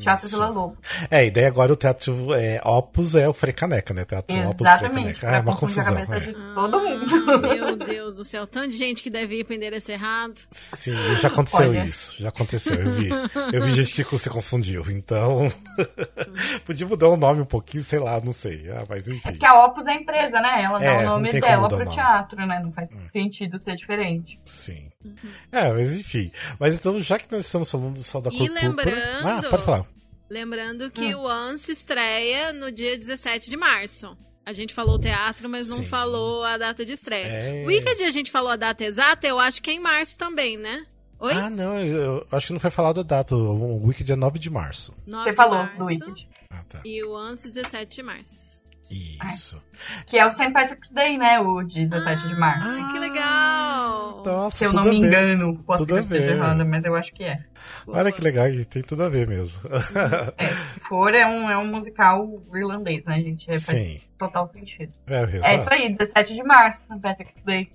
Teatro Isso. Vila Lobos. É, e daí agora o Teatro é, Opus é o Frecaneca, né? Teatro Opus Exatamente. Frecaneca. Ah, é uma confusão. é. de todo mundo. Ah, meu Deus do céu. Tanto de gente que deve ir pro endereço errado. Sim, já aconteceu Olha. isso. Já aconteceu, eu vi. Eu vi gente que se confundiu. Então, podia mudar o nome um pouquinho, sei lá, não sei. Ah, mas É enfim. porque a Opus é a empresa, né? Ela dá É, o nome dela pro nome. teatro, né? Não faz sentido ser diferente. Sim. É, mas enfim. Mas então, já que nós estamos falando só da E cor púrpura... lembrando- Ah, pode falar. Lembrando que o Once estreia no dia 17 de março. A gente falou teatro, mas não Sim. falou a data de estreia. É. O Wicked a gente falou a data exata, eu acho que é em março também, né? Oi? Ah, não, eu, acho que não foi falado a data. O Wicked é 9 de março. 9 Você de falou março, do Wicked. Ah, tá. E o Once 17 de março. Isso. Que é o St. Patrick's Day, né? O 17 de março. Ai, que legal! Nossa, Se eu tudo não me ver. engano, posso Tudo ter errada, mas eu acho que é. Olha que legal, tem tudo a ver mesmo. Se for, é um, é um musical irlandês, né, gente? É, faz Sim. total sentido. É, É isso aí, 17 de março, St. Patrick's Day.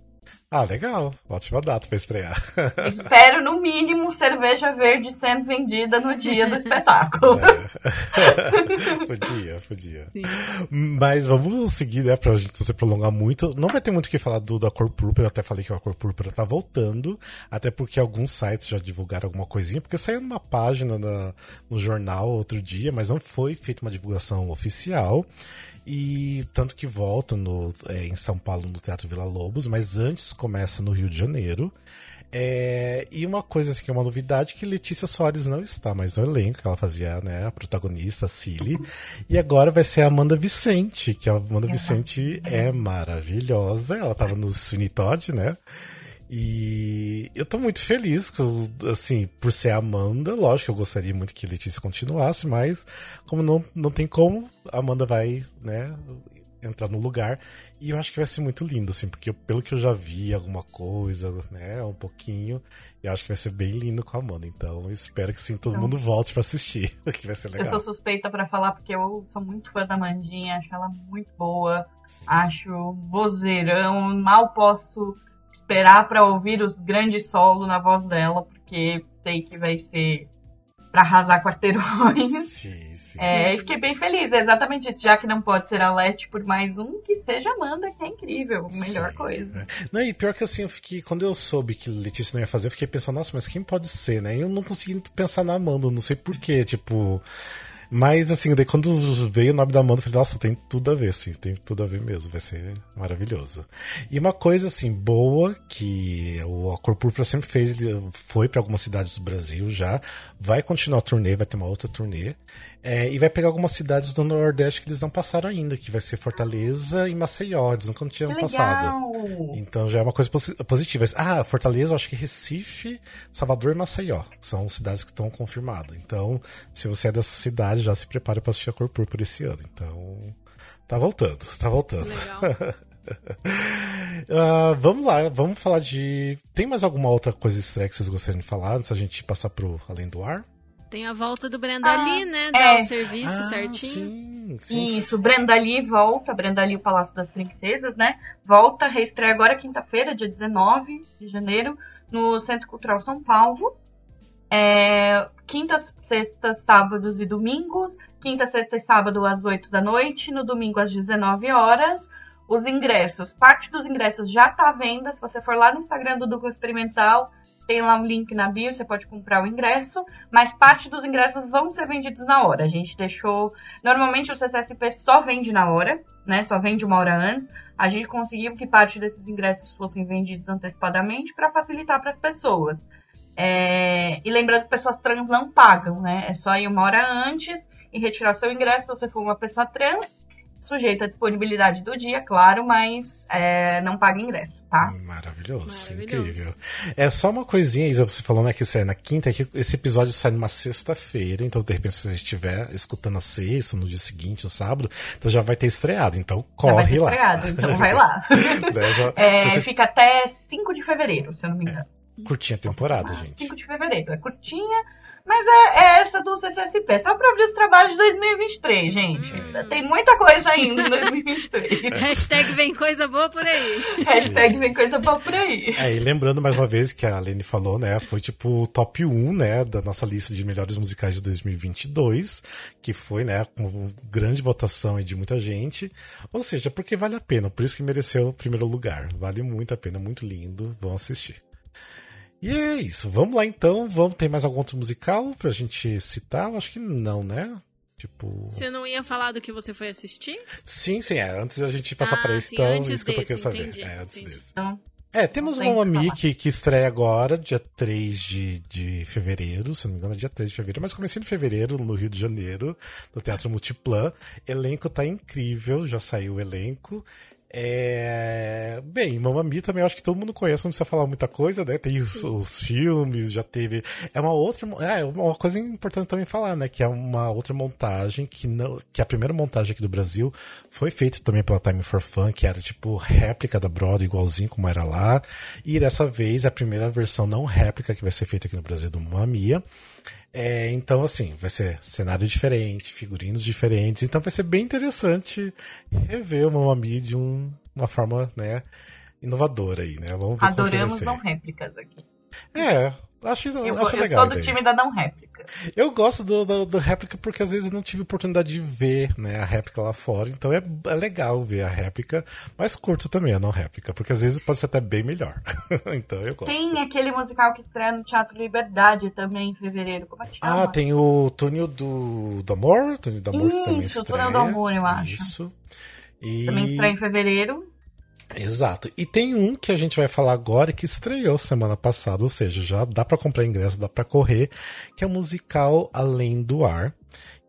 Ah, legal. Ótima data pra estrear. Espero, no mínimo, cerveja verde sendo vendida no dia do espetáculo. É. podia, podia. Mas vamos seguir, né, pra gente não se prolongar muito. Não vai ter muito o que falar do, da cor púrpura, eu até falei que a cor púrpura tá voltando, até porque alguns sites já divulgaram alguma coisinha, porque saiu numa página na- no jornal outro dia, mas não foi feita uma divulgação oficial. E tanto que volta no, é, em São Paulo no Teatro Vila Lobos, mas antes começa no Rio de Janeiro. É, e uma coisa assim, que é uma novidade que Letícia Soares não está mais no elenco, que ela fazia né, a protagonista, a Cilly. E agora vai ser a Amanda Vicente, que a Amanda Vicente é maravilhosa. Ela estava no Sweeney Todd, né? E eu tô muito feliz, que eu, assim, por ser a Amanda, lógico que eu gostaria muito que Letícia continuasse, mas como não, não tem como, a Amanda vai, né, entrar no lugar. E eu acho que vai ser muito lindo, assim, porque eu- pelo que eu já vi alguma coisa, né, um pouquinho, eu acho que vai ser bem lindo com a Amanda. Então eu espero que sim, todo Então. mundo volte pra assistir, que vai ser Eu legal. sou suspeita pra falar porque eu sou muito fã da Mandinha, acho ela muito boa, acho vozeirão, mal posso esperar pra ouvir os grandes solos na voz dela, porque sei que vai ser pra arrasar quarteirões. Sim, sim. É, e fiquei bem feliz, é exatamente isso. Já que não pode ser a Leti por mais um, que seja Amanda, que é incrível. Melhor Sim, coisa. né? Não, e pior que assim, eu fiquei. Quando eu soube que Letícia não ia fazer, eu fiquei pensando, nossa, mas quem pode ser, né? E eu não consegui pensar na Amanda, não sei porquê. Tipo. Mas, assim, daí quando veio o nome da Amanda, eu falei, nossa, tem tudo a ver, assim, tem tudo a ver mesmo, vai ser maravilhoso. E uma coisa, assim, boa, que o Cor Púrpura sempre fez, ele foi para algumas cidades do Brasil já, vai continuar a turnê, vai ter uma outra turnê, é, e vai pegar algumas cidades do Nordeste que eles não passaram ainda, que vai ser Fortaleza e Maceió, eles nunca tinham passado. Então já é uma coisa posi- positiva. Ah, Fortaleza, eu acho que Recife, Salvador e Maceió são cidades que estão confirmadas. Então, se você é dessa cidade, já se prepare para assistir a Cor Púrpura esse ano. Então, tá voltando, tá voltando. Legal. Ah, vamos lá, vamos falar de. Tem mais alguma outra coisa estranha que vocês gostariam de falar antes da gente passar pro Além do Ar? Tem a volta do Brenda Ah, Lee, né? é. Dar o serviço Ah, certinho. Sim, sim. Isso, Brenda Lee volta, Brenda Lee, o Palácio das Princesas, né? Volta, reestreia agora quinta-feira, dia 19 de janeiro, no Centro Cultural São Paulo. É, quintas, sextas, sábados e domingos. Quinta, sexta e sábado às 8 da noite. No domingo às 19 horas. Os ingressos, parte dos ingressos já tá à venda. Se você for lá no Instagram do Duplo Experimental, tem lá um link na bio, você pode comprar o ingresso. Mas parte dos ingressos vão ser vendidos na hora. A gente deixou. Normalmente o CCSP só vende na hora, né? Só vende uma hora antes. A gente conseguiu que parte desses ingressos fossem vendidos antecipadamente para facilitar para as pessoas. É, E lembrando que pessoas trans não pagam, né? É só ir uma hora antes e retirar seu ingresso se você for uma pessoa trans, sujeita à disponibilidade do dia, claro, mas é, não paga ingresso, tá? Maravilhoso, Maravilhoso. incrível. É só uma coisinha, Isa, você falou né, que sai na quinta, é que esse episódio sai numa sexta-feira, então de repente se você estiver escutando na sexta, no dia seguinte, no sábado, então já vai ter estreado, então Já vai corre ter lá. estreado, então vai lá. Né, já- É, você Fica até 5 de fevereiro, se eu não me engano. curtinha a temporada, gente. 5 de fevereiro. É curtinha, mas é, é essa do CCSP. Só pra abrir os trabalhos de 2023, gente. Hum. Tem muita coisa ainda em 2023. Hashtag vem coisa boa por aí. Hashtag vem coisa boa por aí. É, e lembrando mais uma vez que a Lene falou, né, foi tipo o top 1, né, da nossa lista de melhores musicais de 2022, que foi, né, com grande votação aí de muita gente. Ou seja, porque vale a pena, por isso que mereceu o primeiro lugar. Vale muito a pena, muito lindo, vão assistir. E é isso, vamos lá então, vamos, tem mais algum outro musical pra gente citar? Eu acho que não, né? Tipo. Você não ia falar do que você foi assistir? Sim, sim, é. Antes da gente passar Ah, pra isso, então, antes isso que eu tô desse, querendo saber. entendi, é, antes entendi. desse. Então, É, temos uma Mami que estreia agora, dia 3 de, de fevereiro, se não me engano, é dia 3 de fevereiro, mas comecei em fevereiro, no Rio de Janeiro, no Teatro Multiplan. Elenco tá incrível, já saiu o elenco. É... Bem, Mamami também acho que todo mundo conhece, não precisa falar muita coisa, né? Tem os, os filmes, já teve. É uma outra. É uma coisa importante também falar, né? Que é uma outra montagem que não. Que a primeira montagem aqui do Brasil foi feita também pela Time for Fun, que era tipo réplica da Broadway, igualzinho como era lá. E dessa vez a primeira versão não réplica que vai ser feita aqui no Brasil do Mamma Mia. É, então, assim, vai ser cenário diferente, figurinos diferentes. Então vai ser bem interessante rever o Mamma Mia de um- uma forma, né, inovadora aí, né? Vamos ver adoramos não réplicas aqui. É, acho, Eu, acho eu legal. sou a do time da não réplica. Eu gosto do, do, do réplica porque às vezes eu não tive oportunidade de ver né, a réplica lá fora. Então é, é legal ver a réplica, mas curto também a não réplica, porque às vezes pode ser até bem melhor. então eu gosto. Tem aquele musical que estreia no Teatro Liberdade também em fevereiro. Como é que chama? Ah, tem o Túnel do, do Amor, Túnel do Amor que também Isso, o estreia. Túnel do Amor, eu acho. Isso. E... Também estreia em fevereiro. Exato. E tem um que a gente vai falar agora que estreou semana passada, ou seja, já dá pra comprar ingresso, dá pra correr, que é o musical Além do Ar,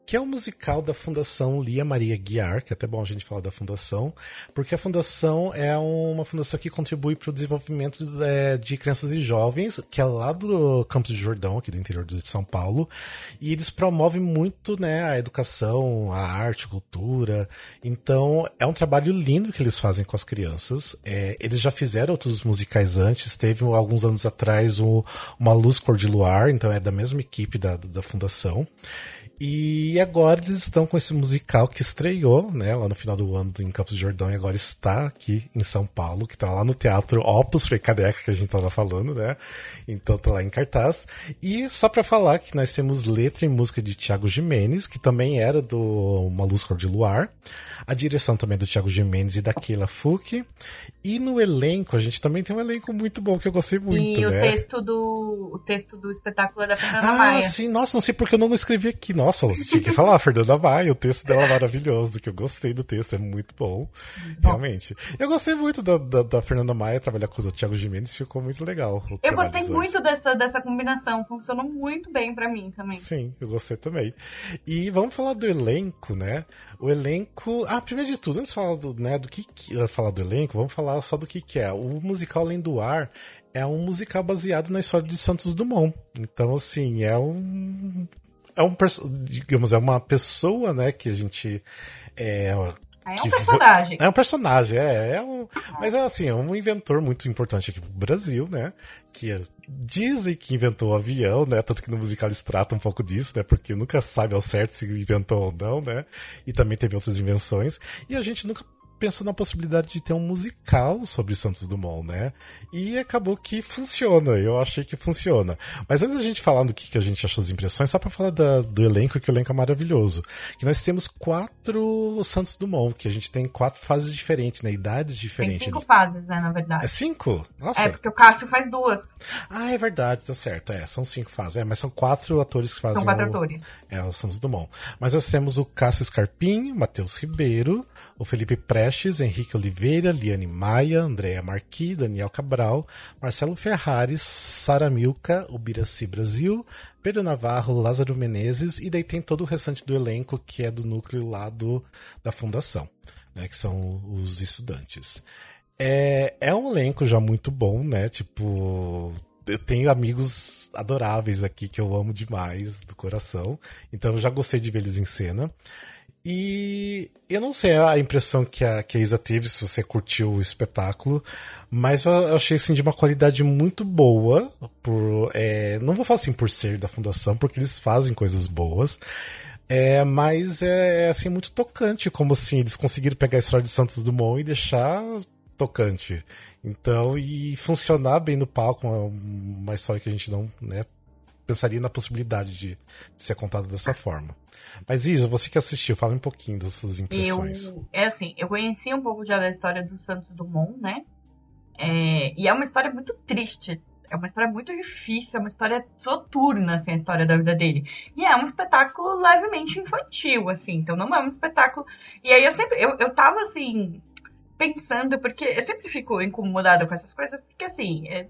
que é um musical da Fundação Lia Maria Guiar, que é até bom a gente falar da fundação, porque a fundação é uma fundação que contribui para o desenvolvimento é, de crianças e jovens, que é lá do Campos de Jordão, aqui do interior de São Paulo, e eles promovem muito né, a educação, a arte, a cultura. Então é um trabalho lindo que eles fazem com as crianças. É, eles já fizeram outros musicais antes, teve alguns anos atrás o, uma Luz Cor de Luar, então é da mesma equipe da, da fundação. E agora eles estão com esse musical que estreou, né, lá no final do ano em Campos do Jordão e agora está aqui em São Paulo, que tá lá no Teatro Opus Frecadeca, que a gente tava falando, né? Então tá lá em cartaz. E só pra falar que nós temos letra e música de Tiago Jimenez, que também era do Uma Luz Cor de Luar. A direção também é do Tiago Jimenez e da Keila Fuque. E no elenco, a gente também tem um elenco muito bom, que eu gostei muito, e né? o texto do o texto do espetáculo é da Fernanda Ah, Maia. sim, nossa, não sei porque eu não escrevi aqui. Nossa, Nossa, você tinha que falar, Fernanda Maia, o texto dela é maravilhoso, que eu gostei do texto, é muito bom, realmente. Eu gostei muito da, da, da Fernanda Maia trabalhar com o Thiago Jimenez, ficou muito legal. Eu gostei muito dessa, dessa combinação, funcionou muito bem para mim também. Sim, eu gostei também. E vamos falar do elenco, né? O elenco. Ah, primeiro de tudo, antes de falar do, né, do que, que falar do elenco, vamos falar só do que, que é. O musical Além do Ar é um musical baseado na história de Santos Dumont. Então, assim, é um. É um, digamos, é uma pessoa, né, que a gente. É, é um personagem. É um personagem, é. é um, mas é assim, é um inventor muito importante aqui pro Brasil, né? Que dizem que inventou o avião, né? Tanto que no musical eles tratam um pouco disso, né? Porque nunca sabe ao certo se inventou ou não, né? E também teve outras invenções. E a gente nunca pensou na possibilidade de ter um musical sobre Santos Dumont, né? E acabou que funciona, eu achei que funciona. Mas antes da gente falar do que, que a gente achou das impressões, só para falar da, do elenco, que o elenco é maravilhoso. Que nós temos quatro Santos Dumont, que a gente tem quatro fases diferentes, né? Idades diferentes. Tem cinco fases, né, na verdade. É cinco? Nossa. É, porque o Cássio faz duas. Ah, é verdade, tá certo. É, são cinco fases. É, mas são quatro atores que fazem. São quatro o, atores. É, o Santos Dumont. Mas nós temos o Cássio Scarpim, Matheus Ribeiro, o Felipe Prestes, Henrique Oliveira, Liane Maia, Andréa Marqui, Daniel Cabral, Marcelo Ferrares, Sara Milka, Ubiraci Brasil, Pedro Navarro, Lázaro Menezes, e daí tem todo o restante do elenco que é do núcleo lá do, da fundação, né, que são os estudantes. É, é um elenco já muito bom, né? Tipo, eu tenho amigos adoráveis aqui que eu amo demais do coração, então eu já gostei de ver eles em cena. E eu não sei a impressão que a, que a Isa teve, se você curtiu o espetáculo, mas eu achei assim de uma qualidade muito boa. Por, é, não vou falar assim por ser da fundação, porque eles fazem coisas boas. É, mas é, é assim muito tocante, como assim eles conseguiram pegar a história de Santos Dumont e deixar tocante. Então, e funcionar bem no palco, uma, uma história que a gente não né, pensaria na possibilidade de, de ser contada dessa forma. Mas Isa, você que assistiu, fala um pouquinho das suas impressões. Eu, é assim, eu conheci um pouco já da história do Santos Dumont, né? É, e é uma história muito triste. É uma história muito difícil, é uma história soturna, assim, a história da vida dele. E é um espetáculo levemente infantil, assim, então não é um espetáculo. E aí eu sempre, eu, eu tava assim, pensando, porque eu sempre fico incomodada com essas coisas, porque assim, é,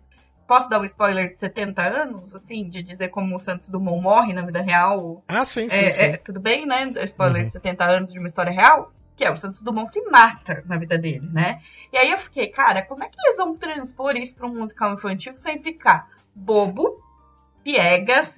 Posso dar um spoiler de 70 anos, assim, de dizer como o Santos Dumont morre na vida real? Ah, sim, sim, é, sim. É, tudo bem, né? Spoiler uhum. de 70 anos de uma história real? Que é, o Santos Dumont se mata na vida dele, né? E aí eu fiquei, cara, como é que eles vão transpor isso para um musical infantil sem ficar bobo, piegas,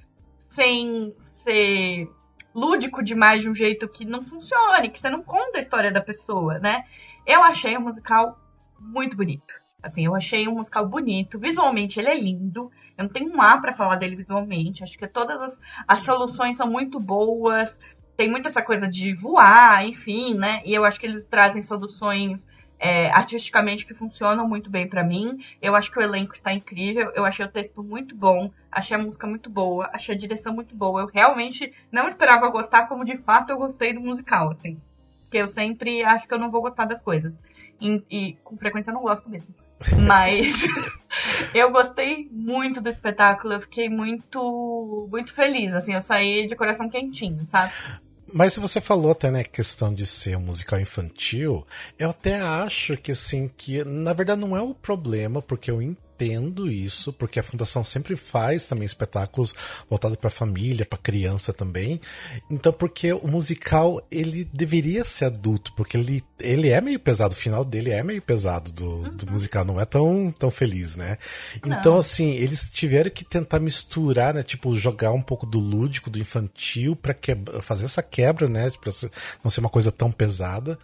sem ser lúdico demais de um jeito que não funcione, que você não conta a história da pessoa, né? Eu achei o musical muito bonito. Assim, eu achei um musical bonito. Visualmente ele é lindo. Eu não tenho um A para falar dele visualmente. Acho que todas as, as soluções são muito boas. Tem muito essa coisa de voar, enfim, né? E eu acho que eles trazem soluções é, artisticamente que funcionam muito bem para mim. Eu acho que o elenco está incrível. Eu achei o texto muito bom. Achei a música muito boa. Achei a direção muito boa. Eu realmente não esperava gostar como de fato eu gostei do musical, assim. Porque eu sempre acho que eu não vou gostar das coisas. E, e com frequência eu não gosto mesmo. Mas eu gostei muito do espetáculo, eu fiquei muito, muito feliz, assim, eu saí de coração quentinho, sabe? Mas se você falou até, né, questão de ser um musical infantil, eu até acho que, assim, que na verdade não é o problema, porque eu entendo entendo isso, porque a fundação sempre faz também espetáculos voltados para família, para criança também. Então, porque o musical ele deveria ser adulto, porque ele, ele é meio pesado, o final dele é meio pesado do, do uhum. musical, não é tão, tão feliz, né? Então, assim, eles tiveram que tentar misturar, né? Tipo, jogar um pouco do lúdico, do infantil, para fazer essa quebra, né? Pra não ser uma coisa tão pesada.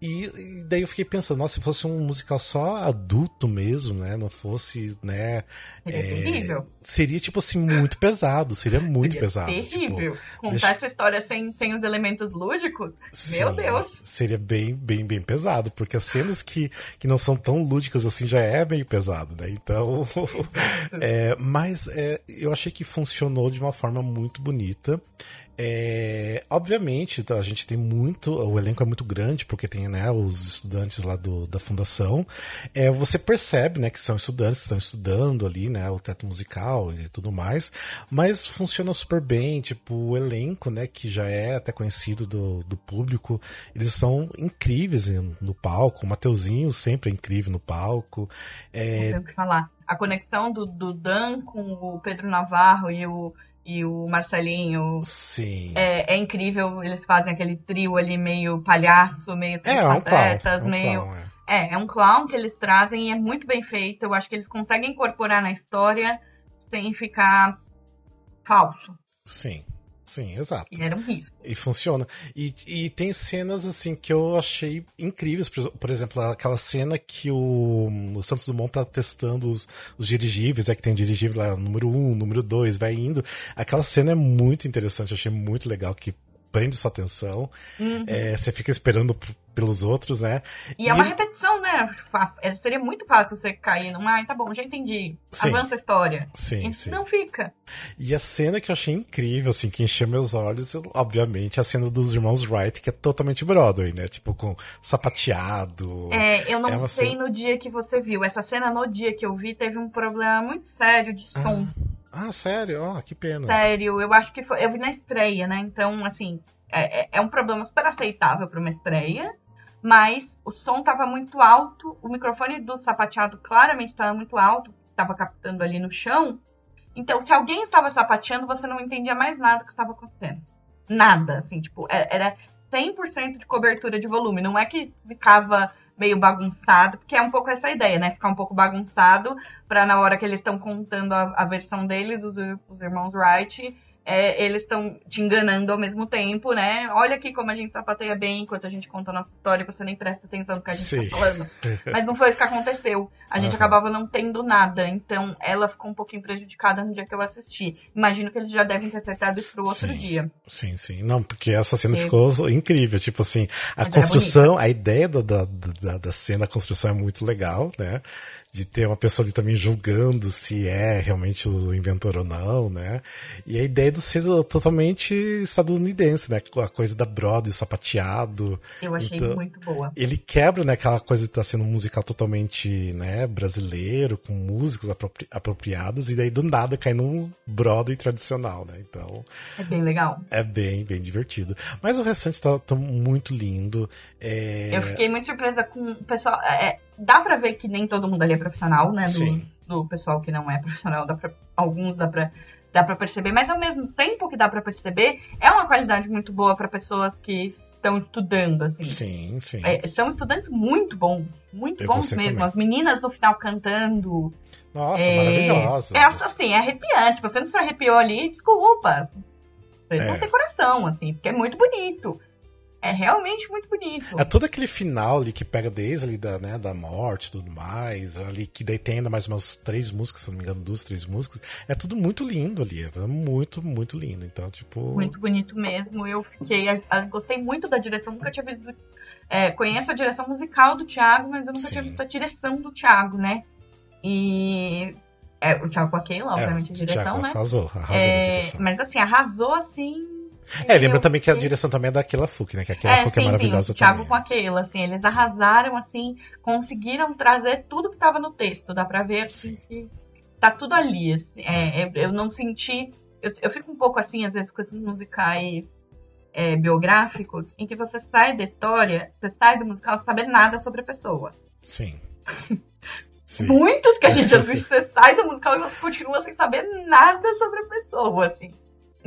E, e, daí eu fiquei pensando, nossa, se fosse um musical só adulto mesmo, né? Não fosse, né? Seria é, Seria, tipo assim, muito pesado. Seria muito seria pesado. Terrível. Tipo, Contar deixa... essa história sem, sem os elementos lúdicos, Sim, meu Deus. Seria bem, bem, bem pesado. Porque as cenas que, que não são tão lúdicas assim já é bem pesado, né? Então. é, mas é, eu achei que funcionou de uma forma muito bonita. É, obviamente, a gente tem muito. O elenco é muito grande, porque tem né, os estudantes lá do, da fundação, é, você percebe, né, que são estudantes estão estudando ali, né, o teto musical e tudo mais, mas funciona super bem, tipo, o elenco, né, que já é até conhecido do, do público, eles são incríveis no palco, o Mateuzinho sempre é incrível no palco. É... Não tem o que falar. A conexão do, do Dan com o Pedro Navarro e o e o Marcelinho. Sim. É, é, incrível, eles fazem aquele trio ali meio palhaço, meio é, é um clown, é um meio. Clown, é. é, é um clown que eles trazem e é muito bem feito. Eu acho que eles conseguem incorporar na história sem ficar falso. Sim. Sim, exato. E era um risco. E funciona. E, e tem cenas, assim, que eu achei incríveis. Por, por exemplo, aquela cena que o, o, Santos Dumont tá testando os, os dirigíveis, é que tem dirigível lá, número 1, um, número 2, vai indo. Aquela cena é muito interessante, eu achei muito legal, que prende sua atenção. Uhum. É, você fica esperando pelos outros, né? E, é e é uma repetição, né? É, seria muito fácil você cair num, ah, tá bom, já entendi. Sim. Avança a história. Sim, sim. Não fica. E a cena que eu achei incrível, assim, que encheu meus olhos, obviamente, a cena dos irmãos Wright, que é totalmente Broadway, né? Tipo, com sapateado. É, eu não é sei cena... no dia que você viu. Essa cena, no dia que eu vi, teve um problema muito sério de som. Ah, ah sério? Ó, oh, que pena. Sério, eu acho que foi. Eu vi na estreia, né? Então, assim, é, é, é um problema super aceitável para uma estreia mas o som estava muito alto, o microfone do sapateado claramente estava muito alto, estava captando ali no chão. Então, se alguém estava sapateando, você não entendia mais nada que estava acontecendo. Nada, assim, tipo, é, era 100% de cobertura de volume. Não é que ficava meio bagunçado, porque é um pouco essa ideia, né? Ficar um pouco bagunçado para na hora que eles estão contando a, a, versão deles, os, os irmãos Wright, é, eles estão te enganando ao mesmo tempo, né? Olha aqui como a gente sapateia bem enquanto a gente conta a nossa história, você nem presta atenção no que a gente Sim. tá falando. Mas não foi isso que aconteceu. A gente uhum. acabava não tendo nada, então ela ficou um pouquinho prejudicada no dia que eu assisti. Imagino que eles já devem ter acertado isso pro outro sim, dia. Sim, sim. Não, porque essa cena ficou incrível. Tipo assim, a Mas construção, a ideia da, da, da, da cena, a construção é muito legal, né? de ter uma pessoa ali também julgando se é realmente o inventor ou não, né? E a ideia ser totalmente estadunidense, né? A coisa da Broadway, sapateado. Eu achei então, muito boa. Ele quebra, né, aquela coisa de estar tá sendo um musical totalmente, né, brasileiro, com músicas apropri apropriadas, e daí do nada cai num Broadway tradicional, né? Então. É bem legal. É bem, bem divertido. Mas o restante tá, tá muito lindo. É... Eu fiquei muito surpresa com o pessoal. É, dá pra ver que nem todo mundo ali é profissional, né? Do, do pessoal que não é profissional, dá pra, alguns dá pra, dá pra perceber, mas ao mesmo tempo que dá pra perceber, é uma qualidade muito boa para pessoas que estão estudando, assim. Sim, sim. É, são estudantes muito bons, muito Eu bons mesmo. Também. As meninas no final cantando. Nossa, é, maravilhosas. É assim, é arrepiante. Você não se arrepiou ali, desculpa. Vocês é. não têm coração, assim, porque é muito bonito. É realmente muito bonito. É todo aquele final ali que pega desde ali da, né, da morte e tudo mais, ali que daí tem ainda mais umas três músicas, se não me engano, duas, três músicas. É tudo muito lindo ali, é muito, muito lindo. Então, tipo. Muito bonito mesmo. Eu fiquei. Eu gostei muito da direção, nunca tinha visto. É, conheço a direção musical do Thiago, mas eu nunca Sim. tinha visto a direção do Thiago, né? E é, o Thiago com a Keila, obviamente, é, a direção, Thiago né? Arrasou, arrasou é, Mas assim, arrasou assim é, lembra também que a direção também é da Fuc, né? Que a Aquila é, Fuc é maravilhosa sim, o Thiago também. com aquela, assim, eles sim. arrasaram, assim, conseguiram trazer tudo que estava no texto. Dá pra ver assim, que tá tudo ali. Assim, é, eu não senti. Eu, eu fico um pouco assim, às vezes, com esses musicais é, biográficos, em que você sai da história, você sai do musical sabendo nada sobre a pessoa. Sim. Sim. Muitos que a gente assiste, você sai do musical e você continua sem saber nada sobre a pessoa, assim.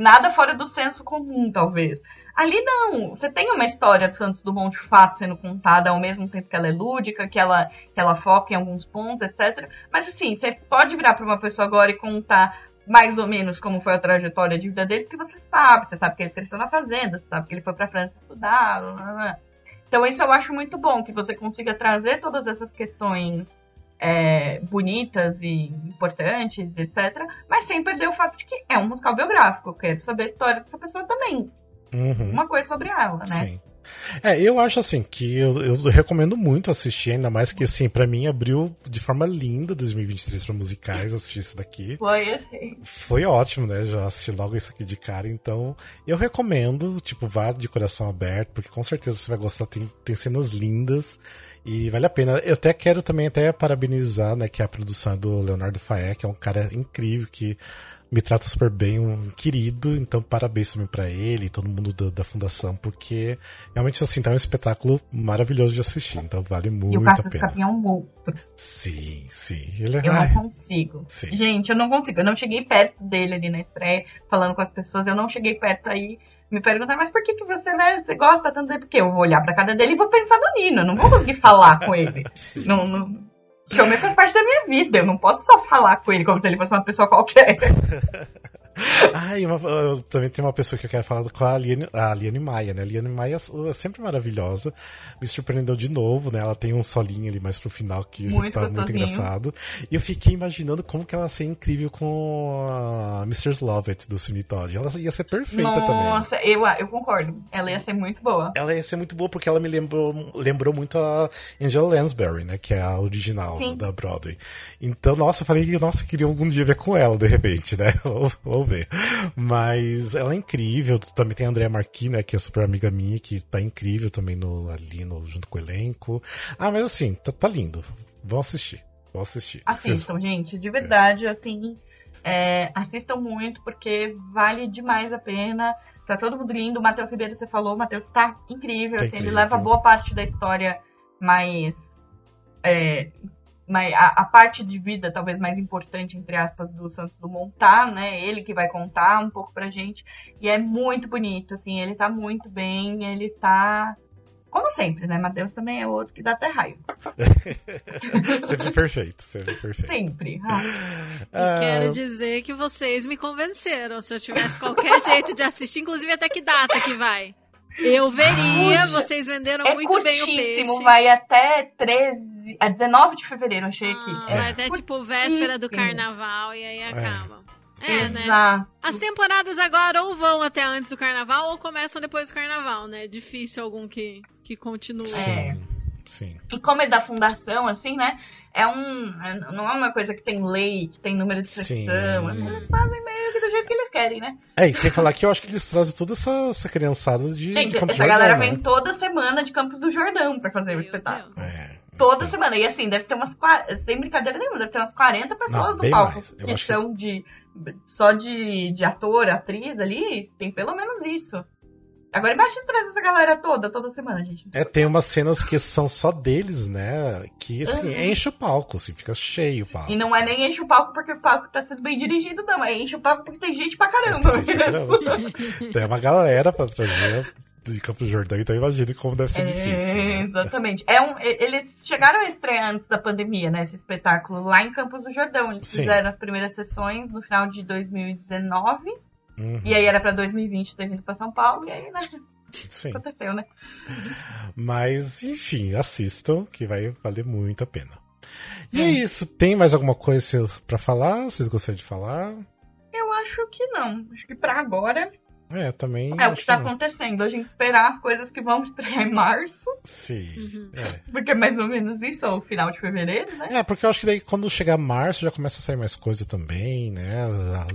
Nada fora do senso comum, talvez. Ali não, você tem uma história do Santos Dumont de fato sendo contada ao mesmo tempo que ela é lúdica, que ela, que ela foca em alguns pontos, etc. Mas assim, você pode virar para uma pessoa agora e contar mais ou menos como foi a trajetória de vida dele, porque você sabe, você sabe que ele cresceu na fazenda, você sabe que ele foi para França estudar. Blá, blá. Então isso eu acho muito bom, que você consiga trazer todas essas questões é, bonitas e importantes, etc. Mas sem perder o fato de que é um musical biográfico. Eu quero saber a história dessa pessoa também. Uhum. Uma coisa sobre ela, né? Sim. É, eu acho assim que eu, eu recomendo muito assistir, ainda mais que assim, para mim abriu de forma linda 2023 para musicais assistir isso daqui. Foi assim. Foi ótimo, né? Já assisti logo isso aqui de cara, então eu recomendo, tipo, vá de coração aberto, porque com certeza você vai gostar, tem, tem cenas lindas. E vale a pena. Eu até quero também até parabenizar, né, que é a produção do Leonardo Faé, que é um cara incrível que me trata super bem, um querido, então parabéns também pra ele e todo mundo da, da, fundação, porque realmente assim, tá um espetáculo maravilhoso de assistir, então vale muito e o a pena. é um monstro. Sim, sim. Ele é... Eu não consigo. Sim. Gente, eu não consigo. Eu não cheguei perto dele ali na estreia, falando com as pessoas, eu não cheguei perto aí me perguntar, mas por que, que você, né, você gosta tanto dele? Porque eu vou olhar pra cara dele e vou pensar no Nino, eu não vou conseguir falar com ele. Não, não, Showman faz parte da minha vida. Eu não posso só falar com ele como se ele fosse uma pessoa qualquer. ah, e uma, também tem uma pessoa que eu quero falar com a Liane, a Liane Maia, né? A Liane Maia é sempre maravilhosa. Me surpreendeu de novo, né? Ela tem um solinho ali mais pro final que muito tá muito engraçado. E eu fiquei imaginando como que ela ia ser incrível com a Mr. Lovett do Cine Todd. Ela ia ser perfeita Nossa, também. Nossa, eu, eu concordo. Ela ia ser muito boa. Ela ia ser muito boa porque ela me lembrou, lembrou muito a Angela Lansbury, né? Que é a original Sim. da Broadway. Então, nossa, eu falei que, nossa, eu queria algum dia ver com ela, de repente, né? Vamos ver. Mas ela é incrível. Também tem a Andrea Marquis, né? Que é super amiga minha, que tá incrível também no, ali no, junto com o elenco. Ah, mas assim, tá, tá lindo. Vão assistir. Vão assistir. Assistam, Vocês... gente. De verdade, é. assim. É, assistam muito, porque vale demais a pena. Tá todo mundo lindo. O Matheus Ribeiro, você falou, o Matheus tá incrível. Tá assim, incrível. Ele leva boa parte da história mais. É, mas a, a, parte de vida talvez mais importante, entre aspas, do Santos Dumont tá, né? Ele que vai contar um pouco pra gente. E é muito bonito, assim, ele tá muito bem, ele tá. Como sempre, né? Matheus também é outro que dá até raiva. sempre perfeito, sempre perfeito. Sempre. Ah. E quero dizer que vocês me convenceram. Se eu tivesse qualquer jeito de assistir, inclusive até que data que vai. Eu veria, Puxa, vocês venderam é muito bem o peixe. Vai até 13, a 19 de fevereiro, achei aqui. Ah, é. Até tipo véspera do carnaval e aí é. acaba. É, é né? As temporadas agora ou vão até antes do carnaval ou começam depois do carnaval, né? Difícil algum que, que continue. É. Sim. E como é da fundação, assim, né? é um. Não é uma coisa que tem lei, que tem número de sessão. Sim. Eles fazem meio que do jeito que eles querem, né? É, e sem falar que eu acho que eles trazem toda essa, essa criançada de, Gente, de Campos essa galera né? vem toda semana de Campos do Jordão pra fazer Meu o espetáculo. É. Toda então. semana. E assim, deve ter umas. Sem brincadeira nenhuma, deve ter umas 40 pessoas Não, no palco. Mais. Eu que são que... de. Só de, de ator, atriz ali, tem pelo menos isso. Agora imagina trazer essa galera toda, toda semana, gente. É, tem umas cenas que são só deles, né? Que, assim, uhum. enche o palco, assim, fica cheio o palco. E não é nem enche o palco porque o palco tá sendo bem dirigido, não. É enche o palco porque tem gente pra caramba. É, tem, caramba, tem uma galera pra trazer de Campo Jordão, então imagine como deve ser é, difícil. Né? Exatamente. É um, eles chegaram a estrear antes da pandemia, né? Esse espetáculo lá em Campos do Jordão. Eles Sim. fizeram as primeiras sessões no final de 2019. Uhum. E aí era pra 2020 ter vindo pra São Paulo, e aí, né? Sim. Aconteceu, né? Mas, enfim, assistam, que vai valer muito a pena. E é, é isso. Tem mais alguma coisa para falar? Vocês gostariam de falar? Eu acho que não. Acho que para agora é, também. É o que está acontecendo. A gente esperar as coisas que vão estrear em março. Sim. Uhum. É. Porque é mais ou menos isso, ou final de fevereiro, né? É, porque eu acho que daí quando chegar março já começa a sair mais coisa também, né?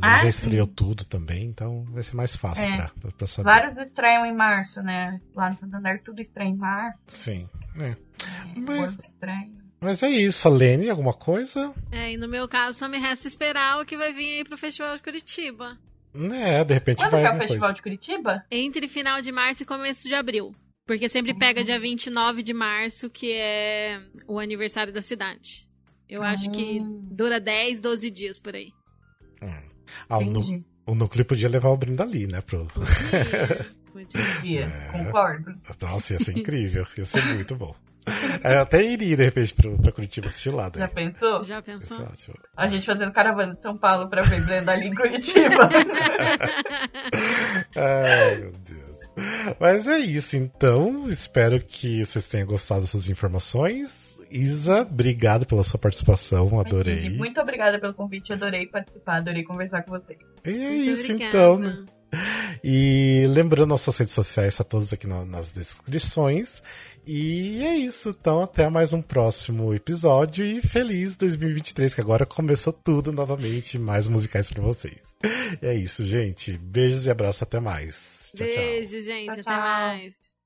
Ah, já estreou sim. tudo também, então vai ser mais fácil é. pra, pra saber. Vários estreiam em março, né? Lá no Santander tudo estreia em março. Sim. É. é Mas... Mas é isso, a Lene, alguma coisa? É, e no meu caso só me resta esperar o que vai vir aí pro Festival de Curitiba. É, de repente Quando vai. Quando é o Festival coisa. de Curitiba? Entre final de março e começo de abril. Porque sempre pega dia 29 de março, que é o aniversário da cidade. Eu acho que ah. dura 10, 12 dias por aí. Hum. Ah, o, o núcleo podia levar o Brindali, né? Pro... Podia, podia. É. concordo. Nossa, ia ser incrível, ia ser muito bom. É, eu até iria, de repente, pro, pra Curitiba assistir lá. Daí. Já pensou? Já pensou? A gente fazendo caravana de São Paulo pra ver Brenda ali em Curitiba. Ai, meu Deus. Mas é isso, então. Espero que vocês tenham gostado dessas informações. Isa, obrigado pela sua participação, adorei. Muito obrigada pelo convite, adorei participar, adorei conversar com vocês. E é Muito isso, obrigada. então. Né? E lembrando, nossas redes sociais estão tá todas aqui na, nas descrições. E é isso. Então, até mais um próximo episódio. E feliz 2023, que agora começou tudo novamente. Mais musicais para vocês. E é isso, gente. Beijos e abraços. Até mais. Tchau, Beijo, tchau. gente. Tchau, até mais.